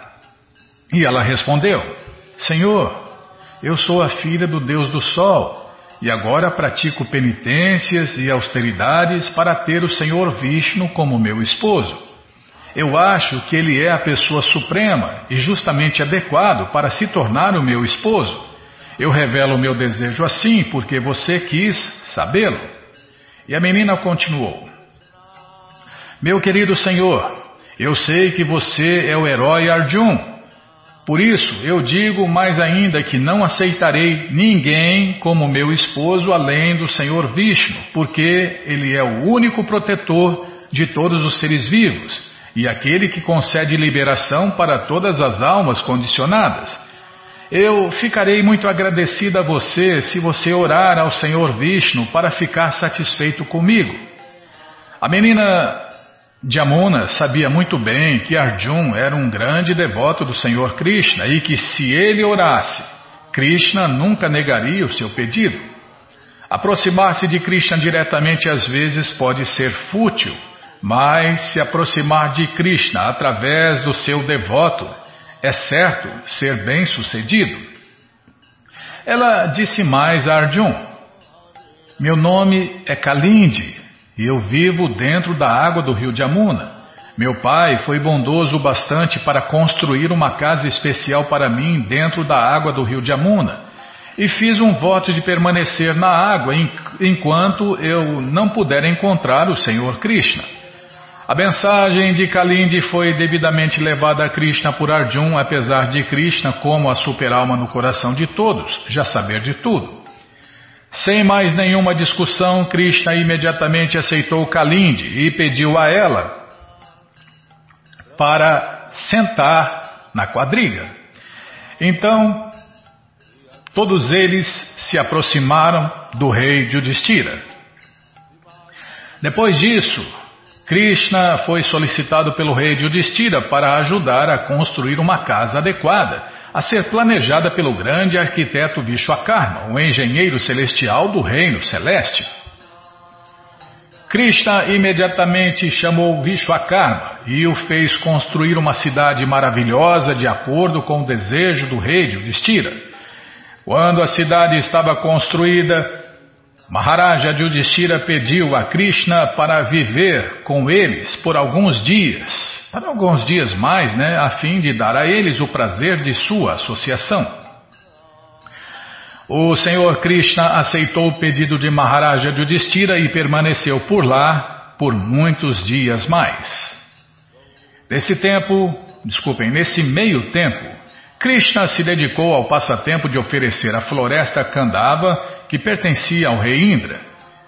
E ela respondeu: Senhor, eu sou a filha do Deus do Sol e agora pratico penitências e austeridades para ter o Senhor Vishnu como meu esposo. Eu acho que ele é a pessoa suprema e justamente adequado para se tornar o meu esposo. Eu revelo meu desejo assim porque você quis sabê-lo. E a menina continuou: Meu querido Senhor, eu sei que você é o herói Arjun por isso, eu digo mais ainda que não aceitarei ninguém como meu esposo além do Senhor Vishnu, porque ele é o único protetor de todos os seres vivos e aquele que concede liberação para todas as almas condicionadas. Eu ficarei muito agradecida a você se você orar ao Senhor Vishnu para ficar satisfeito comigo. A menina Jamuna sabia muito bem que Arjun era um grande devoto do Senhor Krishna e que se ele orasse, Krishna nunca negaria o seu pedido. Aproximar-se de Krishna diretamente às vezes pode ser fútil, mas se aproximar de Krishna através do seu devoto é certo ser bem sucedido. Ela disse mais a Arjun: Meu nome é Kalindi e eu vivo dentro da água do rio de Amuna. Meu pai foi bondoso bastante para construir uma casa especial para mim dentro da água do rio de Amuna. E fiz um voto de permanecer na água enquanto eu não puder encontrar o Senhor Krishna. A mensagem de Kalindi foi devidamente levada a Krishna por Arjun, apesar de Krishna, como a superalma no coração de todos, já saber de tudo. Sem mais nenhuma discussão, Krishna imediatamente aceitou Kalindi e pediu a ela para sentar na quadriga. Então, todos eles se aproximaram do rei Judistira. Depois disso, Krishna foi solicitado pelo rei Judistira para ajudar a construir uma casa adequada a ser planejada pelo grande arquiteto Vishwakarma, o engenheiro celestial do reino celeste. Krishna imediatamente chamou Vishwakarma e o fez construir uma cidade maravilhosa de acordo com o desejo do rei Yudhishthira. Quando a cidade estava construída, Maharaja Yudhishthira pediu a Krishna para viver com eles por alguns dias para alguns dias mais, né, a fim de dar a eles o prazer de sua associação. O Senhor Krishna aceitou o pedido de Maharaja Yudhishthira e permaneceu por lá por muitos dias mais. Nesse tempo, desculpem, nesse meio tempo, Krishna se dedicou ao passatempo de oferecer a floresta Kandava que pertencia ao rei Indra.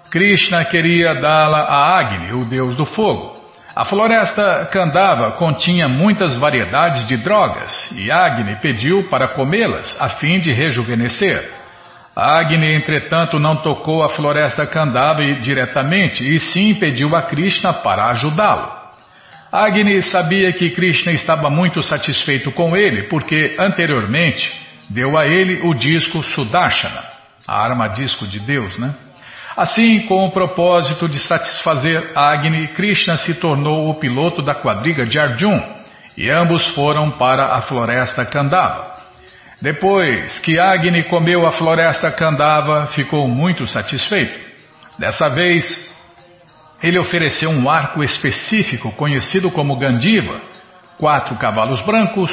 Krishna queria dá-la a Agni, o deus do fogo. A floresta Kandava continha muitas variedades de drogas e Agni pediu para comê-las a fim de rejuvenescer. Agni, entretanto, não tocou a floresta Kandava diretamente e sim pediu a Krishna para ajudá-lo. Agni sabia que Krishna estava muito satisfeito com ele porque anteriormente deu a ele o disco Sudarshana, a arma disco de Deus, né? Assim, com o propósito de satisfazer Agni, Krishna se tornou o piloto da quadriga de Arjun e ambos foram para a floresta Kandava. Depois que Agni comeu a floresta Kandava, ficou muito satisfeito. Dessa vez, ele ofereceu um arco específico conhecido como Gandiva, quatro cavalos brancos,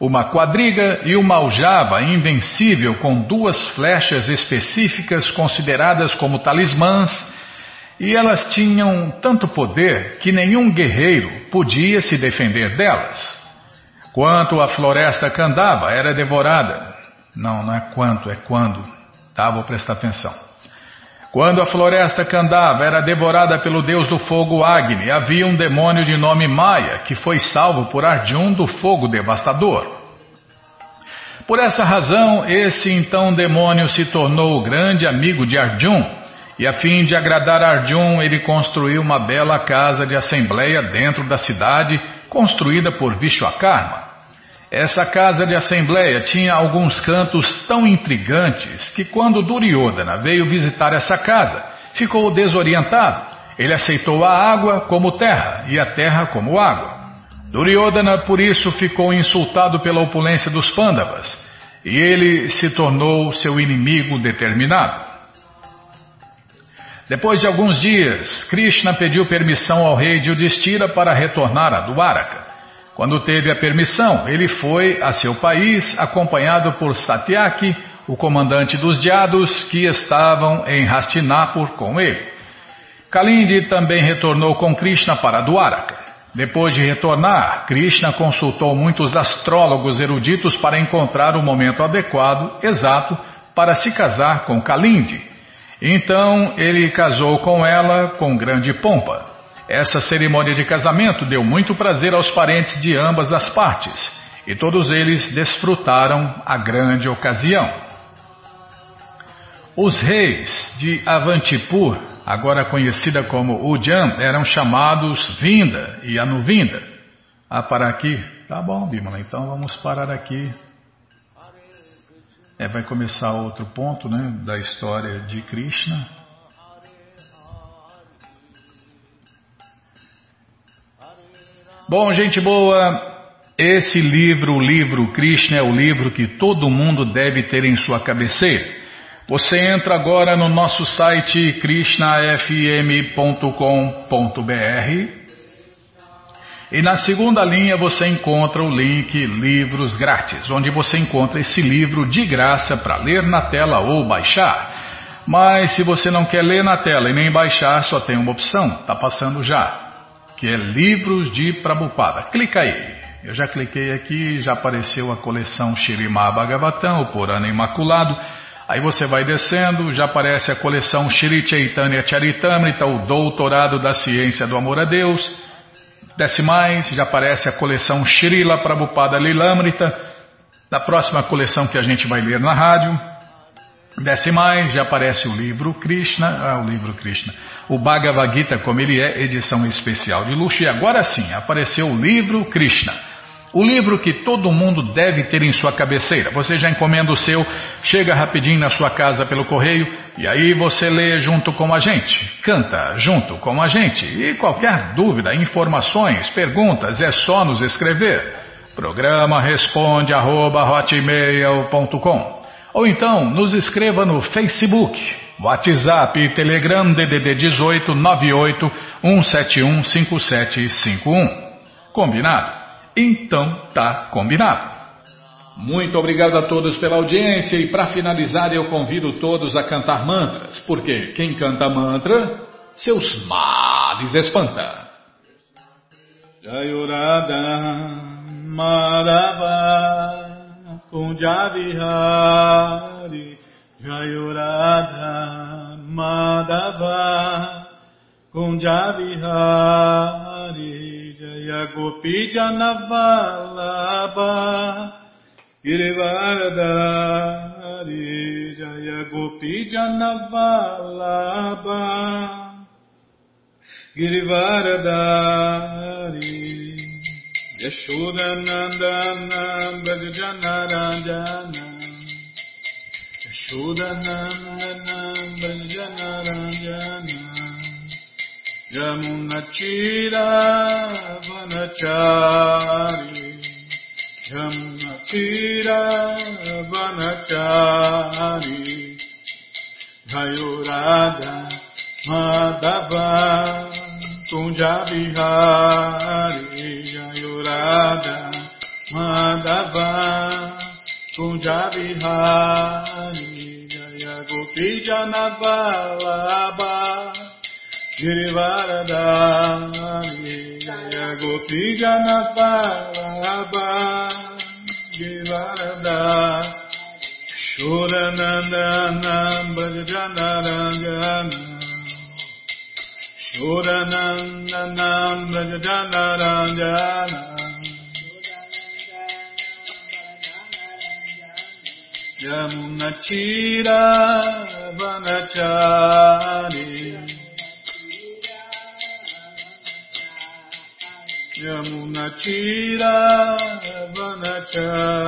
uma quadriga e uma aljava invencível com duas flechas específicas consideradas como talismãs, e elas tinham tanto poder que nenhum guerreiro podia se defender delas. Quanto a floresta Kandava era devorada, não, não é quanto, é quando, tá? Vou prestar atenção. Quando a floresta Kandava era devorada pelo deus do fogo Agni, havia um demônio de nome Maya que foi salvo por Arjun do fogo devastador. Por essa razão, esse então demônio se tornou o grande amigo de Arjun, e a fim de agradar Arjun, ele construiu uma bela casa de assembleia dentro da cidade, construída por Vishwakarma. Essa casa de assembleia tinha alguns cantos tão intrigantes que quando Duryodhana veio visitar essa casa, ficou desorientado Ele aceitou a água como terra e a terra como água. Duryodhana, por isso, ficou insultado pela opulência dos Pandavas e ele se tornou seu inimigo determinado. Depois de alguns dias, Krishna pediu permissão ao rei Yudhishthira para retornar a Dwaraka. Quando teve a permissão, ele foi a seu país acompanhado por Satyaki, o comandante dos diados que estavam em Hastinapur com ele. Kalindi também retornou com Krishna para Dwaraka. Depois de retornar, Krishna consultou muitos astrólogos eruditos para encontrar o momento adequado, exato, para se casar com Kalindi. Então ele casou com ela com grande pompa. Essa cerimônia de casamento deu muito prazer aos parentes de ambas as partes, e todos eles desfrutaram a grande ocasião. Os reis de Avantipur, agora conhecida como Ujjan, eram chamados Vinda e Anuvinda. Ah, parar aqui? Tá bom, Bimala, então vamos parar aqui. É, vai começar outro ponto né, da história de Krishna. Bom, gente boa, esse livro, o livro Krishna, é o livro que todo mundo deve ter em sua cabeceira. Você entra agora no nosso site krishnafm.com.br e na segunda linha você encontra o link Livros Grátis, onde você encontra esse livro de graça para ler na tela ou baixar. Mas se você não quer ler na tela e nem baixar, só tem uma opção, está passando já, que é Livros de Prabhupada. Clica aí. Eu já cliquei aqui, já apareceu a coleção Shirimá Bhagavatam, o Purana Imaculado. Aí você vai descendo, já aparece a coleção Shri Chaitanya Charitamrita, o Doutorado da Ciência do Amor a Deus. Desce mais, já aparece a coleção Srila Prabhupada Lilamrita, da próxima coleção que a gente vai ler na rádio. Desce mais, já aparece o livro Krishna, ah, o livro Krishna, o Bhagavad Gita como ele é, edição especial de luxo. E agora sim, apareceu o livro Krishna. O livro que todo mundo deve ter em sua cabeceira. Você já encomenda o seu, chega rapidinho na sua casa pelo correio e aí você lê junto com a gente, canta junto com a gente. E qualquer dúvida, informações, perguntas, é só nos escrever. Programa responde arroba, ou então nos escreva no Facebook, WhatsApp e Telegram DDD 18 98 171 5751. Combinado? Então tá combinado. Muito obrigado a todos pela audiência e para finalizar eu convido todos a cantar mantras, porque quem canta mantra, seus males espanta. Jayurada Madhava Kunjavihari Jayurada Madhava Kunjavihari Jaya Gopi Janavalabha Girivaradari Jaya Gopi Janavalabha Girivaradari Yashodanandana Bhajanarajana Yashodanandana Bhajanarajana Yamunachira Vanachari Yamunachira Vanachari Jayurada Madhava Kunjabihari Jayurada Madhava Kunjabihari Jaya Gopi Janavalabha Girivaradari Jaya Gopi Ganapalabha Girivaradari Shuranandana Bhajanarajana Shuranandana Bhajanarajana Yamunachira Vanachari Yamunachira Vanachari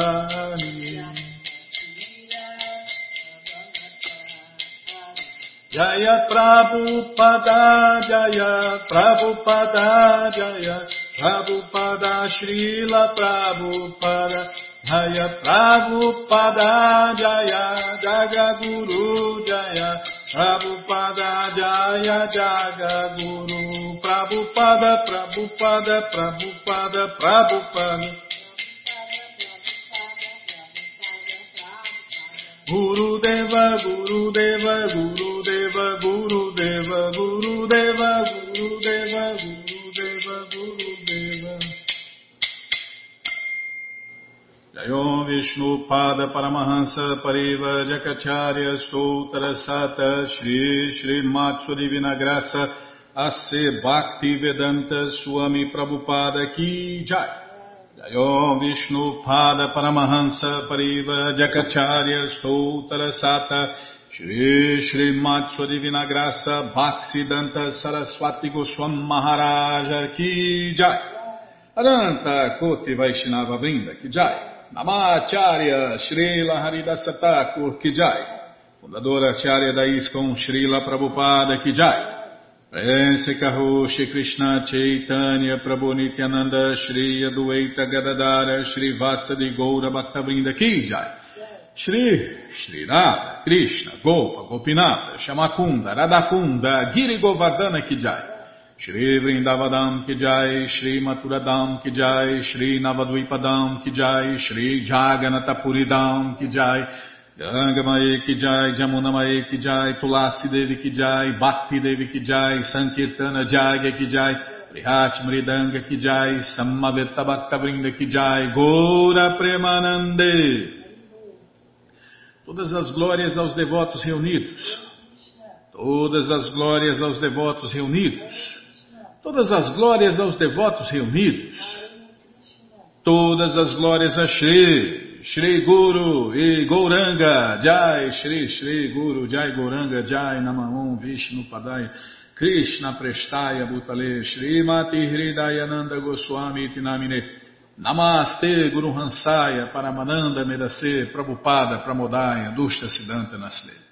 Jaya Prabhupada Jaya Prabhupada Jaya Prabhupada Srila Prabhupada Jaya Prabhupada Jaya Jagaguru Jaya. Prabhupada Jaya Jagaguru Prabhupada Prabhupada Prabhupada Prabhupada Guru Deva, Guru Deva, Guru Deva, Guru Deva, Guru Deva, Guru Deva, Guru Jayom Vishnu Pada Paramahansa Pariva Jakacharya Stoutra Sata Shri Shri Matsu Divina Graça A.C. Bhakti Vedanta Swami Prabhupada Ki Jai Jayom Vishnu Pada Paramahansa Pariva Jakacharya Stoutara Sata Shri Shri Matsua Divina Graça Bhaksidanta Saraswati Goswam Maharaja Ki Jai Adanta Koti Vaishnava Brinda Ki Jai Namacharya Srila Haridasa Thakur Ki Jai. Fundadora Acharya da ISKCON Srila Prabhupada Ki Jai. Prense Kaho Shri Krishna Chaitanya Prabhu Nityananda Shri Adueita Gadadara Shri Vasadi Goura Bhaktavrinda Ki Jai. Shri Shri Radha Krishna Gopa Gopinata Shamakunda Radakunda Giri Govardhana Ki Jai Shri Vrindavadam Ki Jai Shri Maturadam Ki Jai Shri Navadvipadam Ki Jai Shri Jaganatapuridam Ki Jai Ganga Mae Ki Jai, Jamuna Mae Ki Jai, Tulasi Devi Ki Jai, Bhakti Devi Ki Jai, Sankirtana Jagya Ki Jai, Prihat Mridanga Ki Jai, Samaveta Bhakta Vrinda Ki Jai, Gora Premanande. Todas as glórias aos devotos reunidos. Todas as glórias aos devotos reunidos. Todas as glórias aos devotos reunidos. Todas as glórias a Shri Shri Guru e Gouranga Jai, Shri Shri Guru Jai Gouranga Jai Namahum Vishnu Padaya Krishna Prestaya Bhutale Shri Mati Hridayananda Goswami Tinamine Namaste Guru Hansaya Paramananda Medase Prabhupada Pramodaya Dushta Siddhanta Nasle